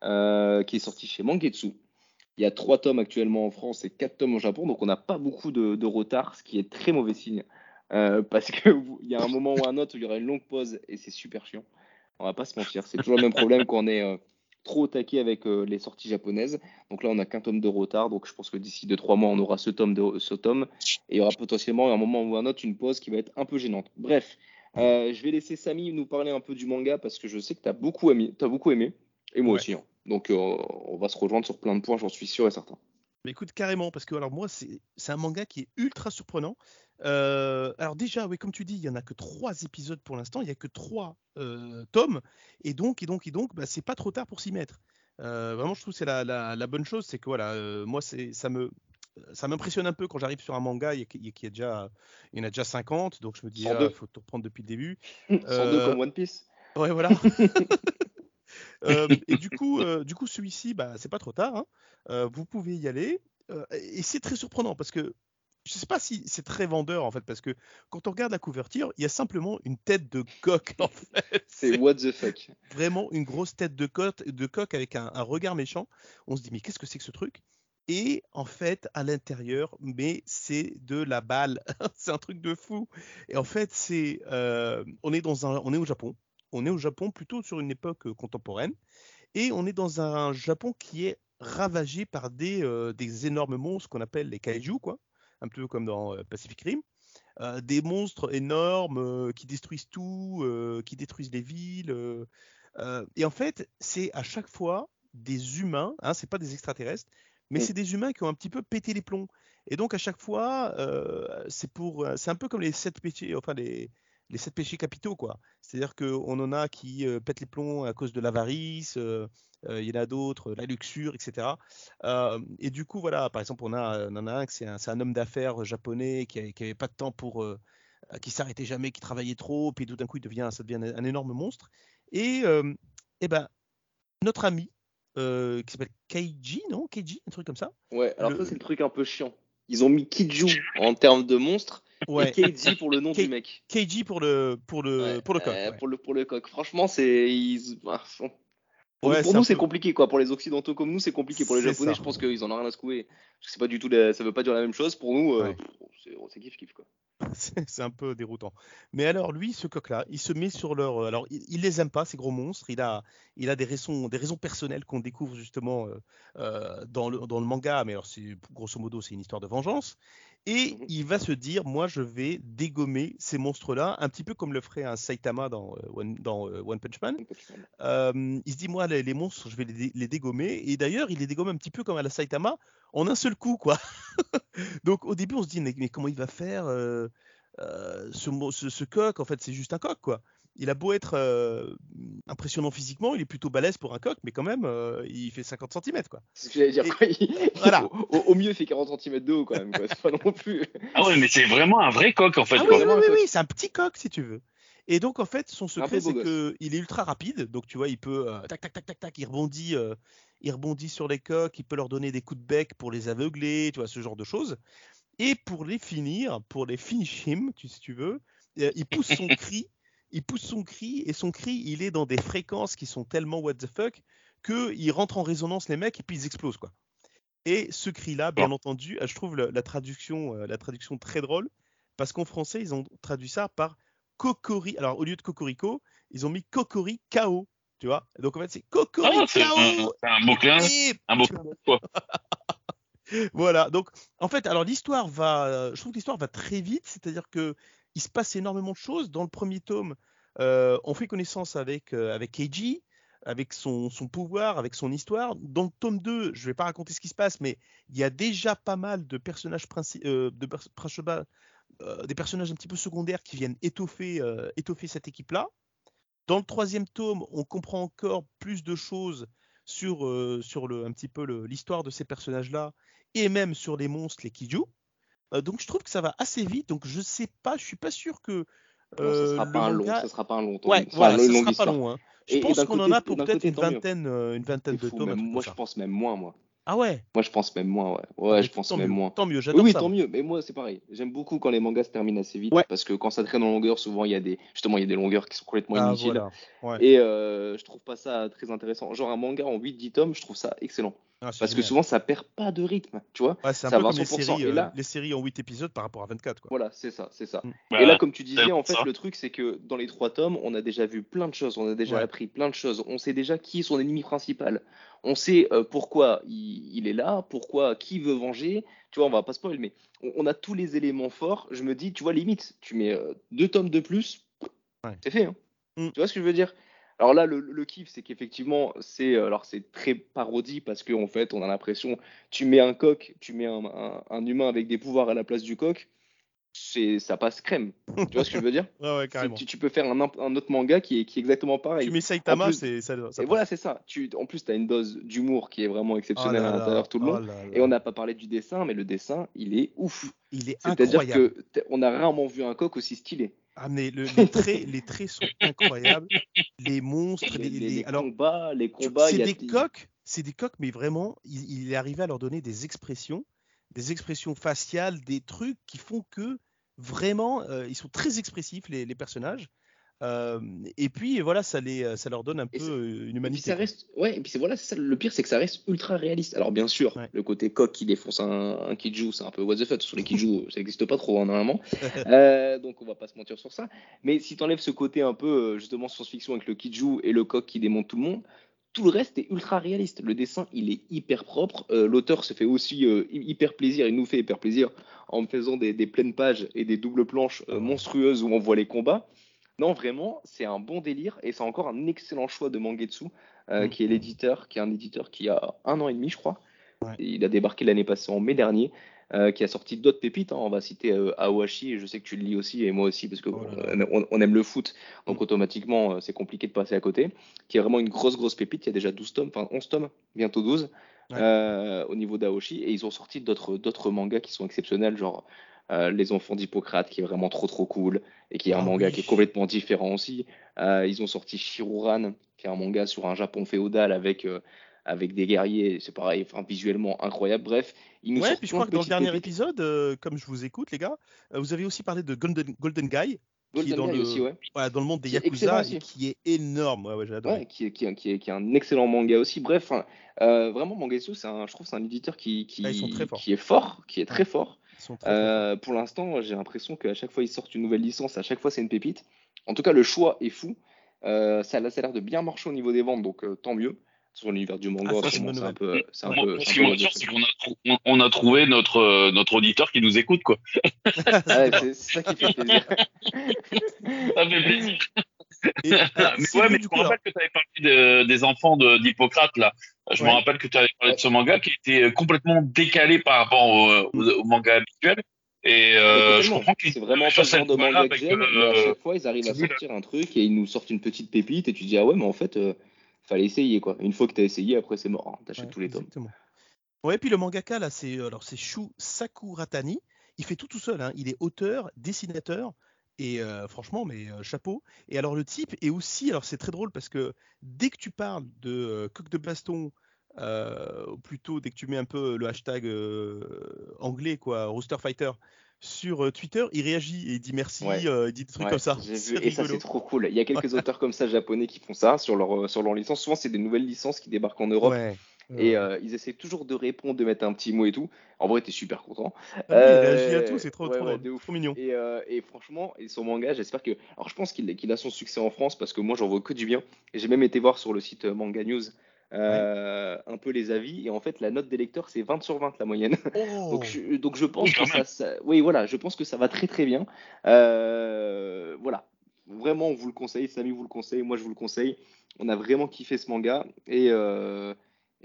euh, qui est sorti chez Mangetsu. Il y a trois tomes actuellement en France et quatre tomes au Japon, donc on n'a pas beaucoup de, de, retard, ce qui est très mauvais signe. Parce qu'il y a un moment ou un autre où il y aura une longue pause et c'est super chiant. On va pas se mentir, c'est toujours le même problème quand on est euh, trop taqué avec euh, les sorties japonaises. Donc là, on n'a qu'un tome de retard. Donc je pense que d'ici 2-3 mois, on aura ce tome, de, ce tome. Et il y aura potentiellement, à un moment ou un autre, une pause qui va être un peu gênante. Bref, euh, je vais laisser Samy nous parler un peu du manga parce que je sais que tu as beaucoup aimé. As beaucoup aimé et moi ouais. aussi. Hein. Donc euh, on va se rejoindre sur plein de points, j'en suis sûr et certain. Mais écoute, carrément, parce que alors moi, c'est un manga qui est ultra surprenant. Euh, alors déjà, oui, comme tu dis, il y en a que trois épisodes pour l'instant, il y a que trois euh, tomes, et donc, et donc, et donc, bah, c'est pas trop tard pour s'y mettre. Euh, vraiment, je trouve c'est la, la, la, bonne chose, c'est que voilà, moi, c'est ça me ça m'impressionne un peu quand j'arrive sur un manga et qu'il y, a déjà il y en a déjà 50, donc je me dis, il ah, faut tout reprendre depuis le début. 102 comme One Piece. Ouais, voilà. Euh, et du coup, euh, du coup, celui-ci, bah, c'est pas trop tard. Hein. Euh, vous pouvez y aller. et c'est très surprenant parce que je sais pas si c'est très vendeur en fait, parce que quand on regarde la couverture, il y a simplement une tête de coq en fait. C'est what the fuck. Vraiment une grosse tête de coq, de coq avec un, un regard méchant. On se dit mais qu'est-ce que c'est que ce truc? Et en fait, à l'intérieur, mais c'est de la balle. c'est un truc de fou. Et en fait, c'est, euh, on est dans un, on est au Japon. On est au Japon plutôt sur une époque contemporaine. Et on est dans un Japon qui est ravagé par des, euh, des énormes monstres qu'on appelle les kaiju, quoi. Un peu comme dans euh, Pacific Rim. Euh, des monstres énormes qui détruisent tout, qui détruisent les villes. et en fait, c'est à chaque fois des humains, hein, c'est pas des extraterrestres, mais Mm. c'est des humains qui ont un petit peu pété les plombs. Et donc à chaque fois, c'est pour, c'est un peu comme les sept péchés, enfin les, les sept péchés capitaux, quoi. C'est-à-dire qu'on en a qui euh, pètent les plombs à cause de l'avarice, euh, euh, il y en a d'autres, la luxure, etc. Et du coup, voilà, par exemple, on, a, on en a un, c'est un, un homme d'affaires japonais qui n'avait pas de temps pour, qui s'arrêtait jamais, qui travaillait trop, puis tout d'un coup, il devient, ça devient un, énorme monstre. Et, euh, eh ben, notre ami, euh, qui s'appelle Keiji, non? Keiji, un truc comme ça. Ouais, alors Le- ça, c'est le truc un peu chiant. Ils ont mis Kiju en termes de monstre Ouais, et Keiji pour le nom Kei- du mec. Keiji pour le, pour le, Ouais, pour le coq. euh, ouais. pour, le, pour le coq. Franchement, c'est. ils- ah, bon. Pour, nous, c'est compliqué, quoi. Pour les Occidentaux comme nous, c'est compliqué. Pour les Japonais, ça. je pense qu'ils en ont rien à secouer. C'est pas du tout. la- Ça veut pas dire la même chose. Pour nous, euh, Ouais. pff, c'est kiff kiff, quoi. C'est un peu déroutant. Mais alors lui, ce coq-là, il se met sur leur. Alors il, il les aime pas ces gros monstres. Il a, il a des raisons, des raisons personnelles qu'on découvre justement euh, euh, dans le dans le manga. Mais alors grosso modo c'est une histoire de vengeance. Et Mhm. il va se dire, moi je vais dégommer ces monstres-là, un petit peu comme le ferait un Saitama dans, euh, One, dans euh, One Punch Man. Euh, il se dit, moi, les, les monstres, je vais les, dé- les dégommer. Et d'ailleurs, il les dégomme un petit peu comme à la Saitama, en un seul coup, quoi. Donc, au début, on se dit, mais, mais comment il va faire ce, ce coq? En fait, c'est juste un coq, quoi. Il a beau être euh, impressionnant physiquement, il est plutôt balèze pour un coq, mais quand même, euh, il fait 50 cm, quoi. C'est ce que j'allais dire. Et- quoi. Il- voilà. Au, mieux, il fait 40 cm de haut, quand même. quoi. C'est pas non plus. Ah ouais, mais c'est vraiment un vrai coq en fait. Ah quoi. oui, oui, Vraiment un oui, coq. oui, c'est un petit coq si tu veux. Et donc en fait, son secret, c'est gosse. que il est ultra rapide. Donc tu vois, il peut euh, tac tac tac tac tac, il rebondit, euh, il rebondit sur les coqs, il peut leur donner des coups de bec pour les aveugler, tu vois ce genre de choses. Et pour les finir, pour les finish him, tu, si tu veux, euh, il pousse son cri, il pousse son cri et son cri, il est dans des fréquences qui sont tellement what the fuck que il rentre en résonance les mecs et puis ils explosent quoi. Et ce cri-là, bien entendu, euh, je trouve la traduction, euh, la traduction très drôle parce qu'en français, ils ont traduit ça par Cocori. Alors, au lieu de Cocorico, ils ont mis Cocori KO. Tu vois Donc, en fait, c'est Cocori Ah, c'est un, c'est un beau clin, Et un beau quoi. voilà. Donc, en fait, alors l'histoire va, euh, je trouve que l'histoire va très vite. C'est-à-dire que il se passe énormément de choses. Dans le premier tome, euh, on fait connaissance avec euh, avec Keiji, avec son, pouvoir, avec son histoire. Dans le tome 2, je vais pas raconter ce qui se passe, mais il y a déjà pas mal de personnages euh, de euh, des personnages un petit peu secondaires qui viennent étoffer, euh, étoffer cette équipe-là. Dans le troisième tome, on comprend encore plus de choses sur, sur le, un petit peu l'histoire de ces personnages-là et même sur les monstres, les Kiju. Euh, donc je trouve que ça va assez vite. Donc je sais pas, je suis pas sûr que Non, ça euh, sera pas un long. Ça sera pas un long. Ouais, Enfin, voilà, ça sera pas long. hein. Je Et- pense qu'on en a pour peut-être côté, une vingtaine, euh, une vingtaine de tomes. moi, je pense même moins, moi. Ah ouais? Moi, je pense même moins, ouais. Ouais, Mais je pense tant même mieux, moins. Tant mieux, Oui, j'adore oui, ça. tant mieux. Mais moi, c'est pareil. J'aime beaucoup quand les mangas se terminent assez vite. Ouais. Parce que quand ça traîne en longueur, souvent, il y a des, justement, il y a des longueurs qui sont complètement Ah inutiles. voilà. Ouais. Et euh, je trouve pas ça très intéressant. Genre un manga en 8-10 tomes, je trouve ça excellent. Ah, Parce que souvent, ça perd pas de rythme, tu vois. Ouais, c'est un ça peu va comme les 100%. séries, euh, là- les séries en 8 épisodes par rapport à 24 quoi. Voilà, c'est ça, c'est ça. Mm. Et là, comme tu disais, en fait, ça. le truc, c'est que dans les trois tomes, on a déjà vu plein de choses, on a déjà Ouais. appris plein de choses. On sait déjà qui est son ennemi principal. On sait euh, pourquoi il, il est là, pourquoi, qui veut venger. Tu vois, on va pas spoil, mais on, on a tous les éléments forts. Je me dis, tu vois, limite, tu mets euh, deux tomes de plus, Ouais. c'est fait. hein. Mm. Tu vois ce que je veux dire? Alors là, le, le kiff, c'est qu'effectivement, c'est euh, alors c'est très parodie parce qu'en fait, on a l'impression, tu mets un coq, tu mets un, un- un humain avec des pouvoirs à la place du coq, ça passe crème. Tu vois ce que je veux dire? Ouais, ouais, carrément. Tu, tu peux faire un, autre manga qui est, qui est exactement pareil. Tu mets Saitama, c'est ça, ça Et voilà, c'est ça. Tu, en plus, tu as une dose d'humour qui est vraiment Oh exceptionnelle là à l'intérieur tout le long. oh là Et on n'a pas parlé du dessin, mais le dessin, il est ouf. Il est C'est-à-dire incroyable. que t- on a rarement vu un coq aussi stylé. Ah, mais le- les, traits, les traits sont incroyables. Les monstres, Les, les, les- les- alors combats, les combats, c'est des- coqs, c'est des coqs, mais vraiment, il, il est arrivé à leur donner des expressions, des expressions faciales, des trucs qui font que vraiment, euh, ils sont très expressifs les, les personnages. Euh, et puis voilà, ça, les, ça leur donne un Et peu euh, une Et puis humanité. ça reste, ouais, et puis c'est voilà, ça, le pire, c'est que ça reste ultra réaliste. Alors bien sûr, Ouais. le côté coq qui défonce un, un Kiju, c'est un peu what the fuck. Sur les Kiju, ça n'existe pas trop hein, normalement. Euh, donc on va pas se mentir sur ça. Mais si tu enlèves ce côté un peu euh, justement science-fiction avec le Kiju et le coq qui démonte tout le monde, tout le reste est ultra réaliste. Le dessin, il est hyper propre. Euh, L'auteur se fait aussi euh, hy- hyper plaisir, il nous fait hyper plaisir en faisant des, des pleines pages et des doubles planches euh, monstrueuses où on voit les combats. Non, vraiment, c'est un bon délire et c'est encore un excellent choix de Mangetsu, Mm. qui est l'éditeur, qui est un éditeur qui a un an et demi, je crois. Ouais. Il a débarqué l'année passée en mai dernier, euh, qui a sorti d'autres pépites. hein. On va citer euh, Aohashi, et je sais que tu le lis aussi, et moi aussi, parce que Oh là on, on aime le foot, donc Mm. automatiquement, euh, c'est compliqué de passer à côté. Qui est vraiment une grosse, grosse pépite. Il y a déjà 12 tomes, enfin 11 tomes, bientôt 12, Ouais. euh, au niveau d'Aoshi. Et ils ont sorti d'autres mangas qui sont exceptionnels, genre Les Enfants d'Hippocrate, qui est vraiment trop, trop cool, et qui est un Ah manga oui. qui est complètement différent aussi. Ils ont sorti Shiruran, qui est un manga sur un Japon féodal avec, avec des guerriers. C'est pareil, enfin, visuellement incroyable. Bref, ils nous Ouais, puis je crois que dans le dernier épisode, euh, comme je vous écoute, les gars, euh, vous avez aussi parlé de Golden, Golden Guy, qui est dans Guy le, aussi, ouais. voilà, dans le monde des Yakuza et qui est énorme. Ouais, ouais. Ouais, qui est, qui, est, qui, est, qui est un excellent manga aussi. Bref, hein, euh, vraiment, Mangetsu, un, je trouve que c'est un éditeur qui, qui, Ah, qui est fort, qui est très fort. Euh, pour l'instant, j'ai l'impression qu'à chaque fois ils sortent une nouvelle licence, à chaque fois c'est une pépite. En tout cas, le choix est fou. Euh, ça, a- ça a l'air de bien marcher au niveau des ventes, donc euh, tant mieux. Sur l'univers du manga, Ah, c'est un peu, c'est un peu, ce qui c'est qu'on a, trou- on- on a trouvé notre, euh, notre auditeur qui nous écoute, quoi. Ouais, c'est ça qui fait plaisir. Ça fait plaisir. Et, alors, mais ouais, mais je me rappelle que tu avais parlé de- des enfants de- d'Hippocrate, là. Je Ouais. me rappelle que tu avais parlé de ce manga qui était complètement décalé par rapport au, au, au manga habituel. Et euh, je comprends qu'ils C'est vraiment pas genre cette de manga que mais à euh, chaque fois ils arrivent à sortir un truc et ils nous sortent une petite pépite et tu dis ah ouais mais en fait euh, fallait essayer quoi. Une fois que t'as essayé après c'est mort, hein. t'achètes Ouais, tous les tomes. exactement. Ouais, puis le mangaka là, c'est euh, alors c'est Shu Sakuratani. Il fait tout tout seul. hein. Il est auteur, dessinateur et euh, franchement, mais euh, chapeau. Et alors le type est aussi, alors c'est très drôle parce que dès que tu parles de euh, coq de baston, ou plutôt dès que tu mets un peu le hashtag anglais quoi, Rooster Fighter sur euh, Twitter, il réagit et il dit merci, Ouais. euh, il dit des trucs Ouais, comme ça. vu, et ça rigolo. c'est trop cool. Il y a quelques auteurs comme ça japonais qui font ça sur leur, sur leur licence. Souvent c'est des nouvelles licences qui débarquent en Europe Ouais. et Ouais. euh, ils essaient toujours de répondre, de mettre un petit mot et tout. En vrai t'es super content. Ah oui, il réagit à Euh, tout, c'est trop, ouais, trop ouais, drôle, de ouf. trop mignon. Et, euh, et franchement, et son manga, j'espère que. Alors, je pense qu'il a son succès en France parce que moi, j'en vois que du bien. Et j'ai même été voir sur le site euh, Manga News euh, un peu les avis. Et en fait, la note des lecteurs, c'est 20 sur 20 la moyenne. Oh donc, je, donc, je pense Oui, que ça, Oui, voilà, je pense que ça va très très bien. Euh, voilà. Vraiment, on vous le conseille. Samy vous le conseille. Moi, je vous le conseille. On a vraiment kiffé ce manga. Et. euh,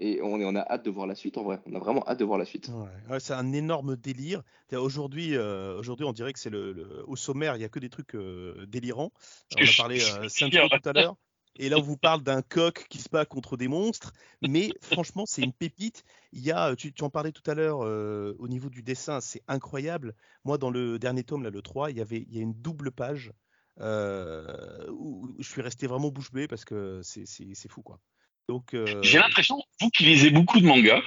et on, est, on a hâte de voir la suite en vrai. On a vraiment hâte de voir la suite. Ouais, ouais, c'est un énorme délire. Aujourd'hui, euh, aujourd'hui, on dirait que c'est le, le- au sommaire, il n'y a que des trucs euh, délirants. On a parlé euh, Saint-Tro tout à l'heure. Et là, on vous parle d'un coq qui se bat contre des monstres. Mais franchement, c'est une pépite. Il y a, tu, en parlais tout à l'heure, euh, au niveau du dessin, c'est incroyable. Moi, dans le dernier tome, là, le 3, il y avait il y a une double page euh, où, je suis resté vraiment bouche bée parce que c'est fou, quoi. Euh, J'ai l'impression, vous qui lisez beaucoup de mangas,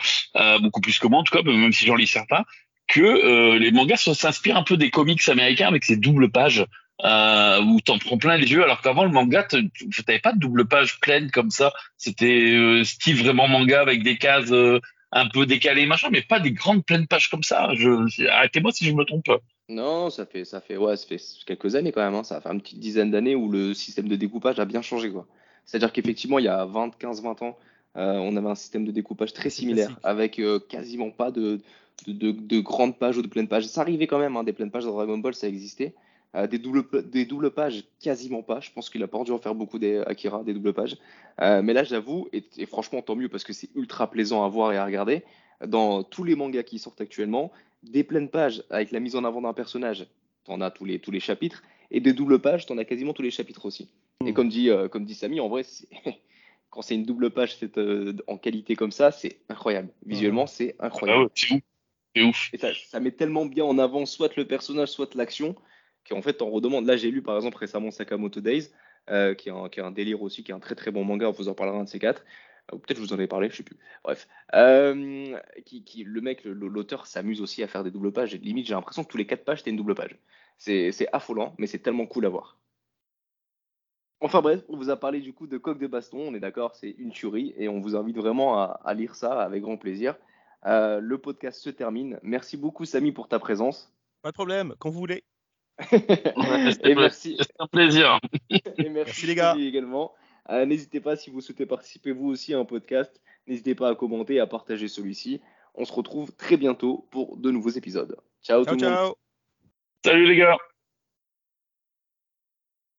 beaucoup plus que moi en tout cas, même si j'en lis certains, que les mangas s'inspirent un peu des comics américains avec ces doubles pages euh, où t'en prends plein les yeux, alors qu'avant le manga, t'avais pas de double page pleine comme ça. C'était euh, style vraiment manga avec des cases euh, un peu décalées machin, mais pas des grandes pleines pages comme ça. Je, arrêtez-moi si je me trompe. Non, ça fait, ça fait, ouais, ça fait quelques années quand même. hein. Ça fait une petite dizaine d'années où le système de découpage a bien changé, quoi. C'est-à-dire qu'effectivement, il y a 20, 15, 20 ans, euh, on avait un système de découpage très similaire, classique. avec euh, quasiment pas de, de, de- de grandes pages ou de pleines pages. Ça arrivait quand même, hein, des pleines pages dans Dragon Ball, ça existait. Euh, des, doubles, pa- des doubles pages, quasiment pas. Je pense qu'il a pas dû en faire beaucoup des Akira, des doubles pages. Euh, mais là, j'avoue, et, et franchement, tant mieux parce que c'est ultra plaisant à voir et à regarder. Dans tous les mangas qui sortent actuellement, des pleines pages avec la mise en avant d'un personnage, t'en as tous les, tous les chapitres, et des doubles pages, t'en as quasiment tous les chapitres aussi. Et Hmm. comme dit, euh, comme dit Samy, en vrai, quand c'est une double page faite euh, en qualité comme ça, c'est incroyable. Visuellement, c'est Ah incroyable. ouais, c'est ouf. Et ça, ça met tellement bien en avant soit le personnage, soit l'action, qu'en fait, on redemande. Là, j'ai lu par exemple récemment Sakamoto Days, euh, qui, est un, qui délire aussi, qui est un très très bon manga, on vous en parlera un de ces quatre. Euh, peut-être je vous en ai parlé, je sais plus. Bref. Euh, qui, qui- le mec, l'auteur s'amuse aussi à faire des doubles pages. Limite, j'ai l'impression que tous les quatre pages, c'était une double page. C'est affolant, mais c'est tellement cool à voir. Enfin bref, on vous a parlé du coup de Coq de Baston, on est d'accord, c'est une tuerie et on vous invite vraiment à, lire ça avec grand plaisir. Le podcast se termine. Merci beaucoup Samy pour ta présence. Pas de problème, quand vous voulez. et merci. C'est un plaisir. Et merci, Merci, les gars. Également. Euh, n'hésitez pas si vous souhaitez participer vous aussi à un podcast, n'hésitez pas à commenter et à partager celui-ci. On se retrouve très bientôt pour de nouveaux épisodes. Ciao, Ciao, tout le monde. ciao. Salut les gars.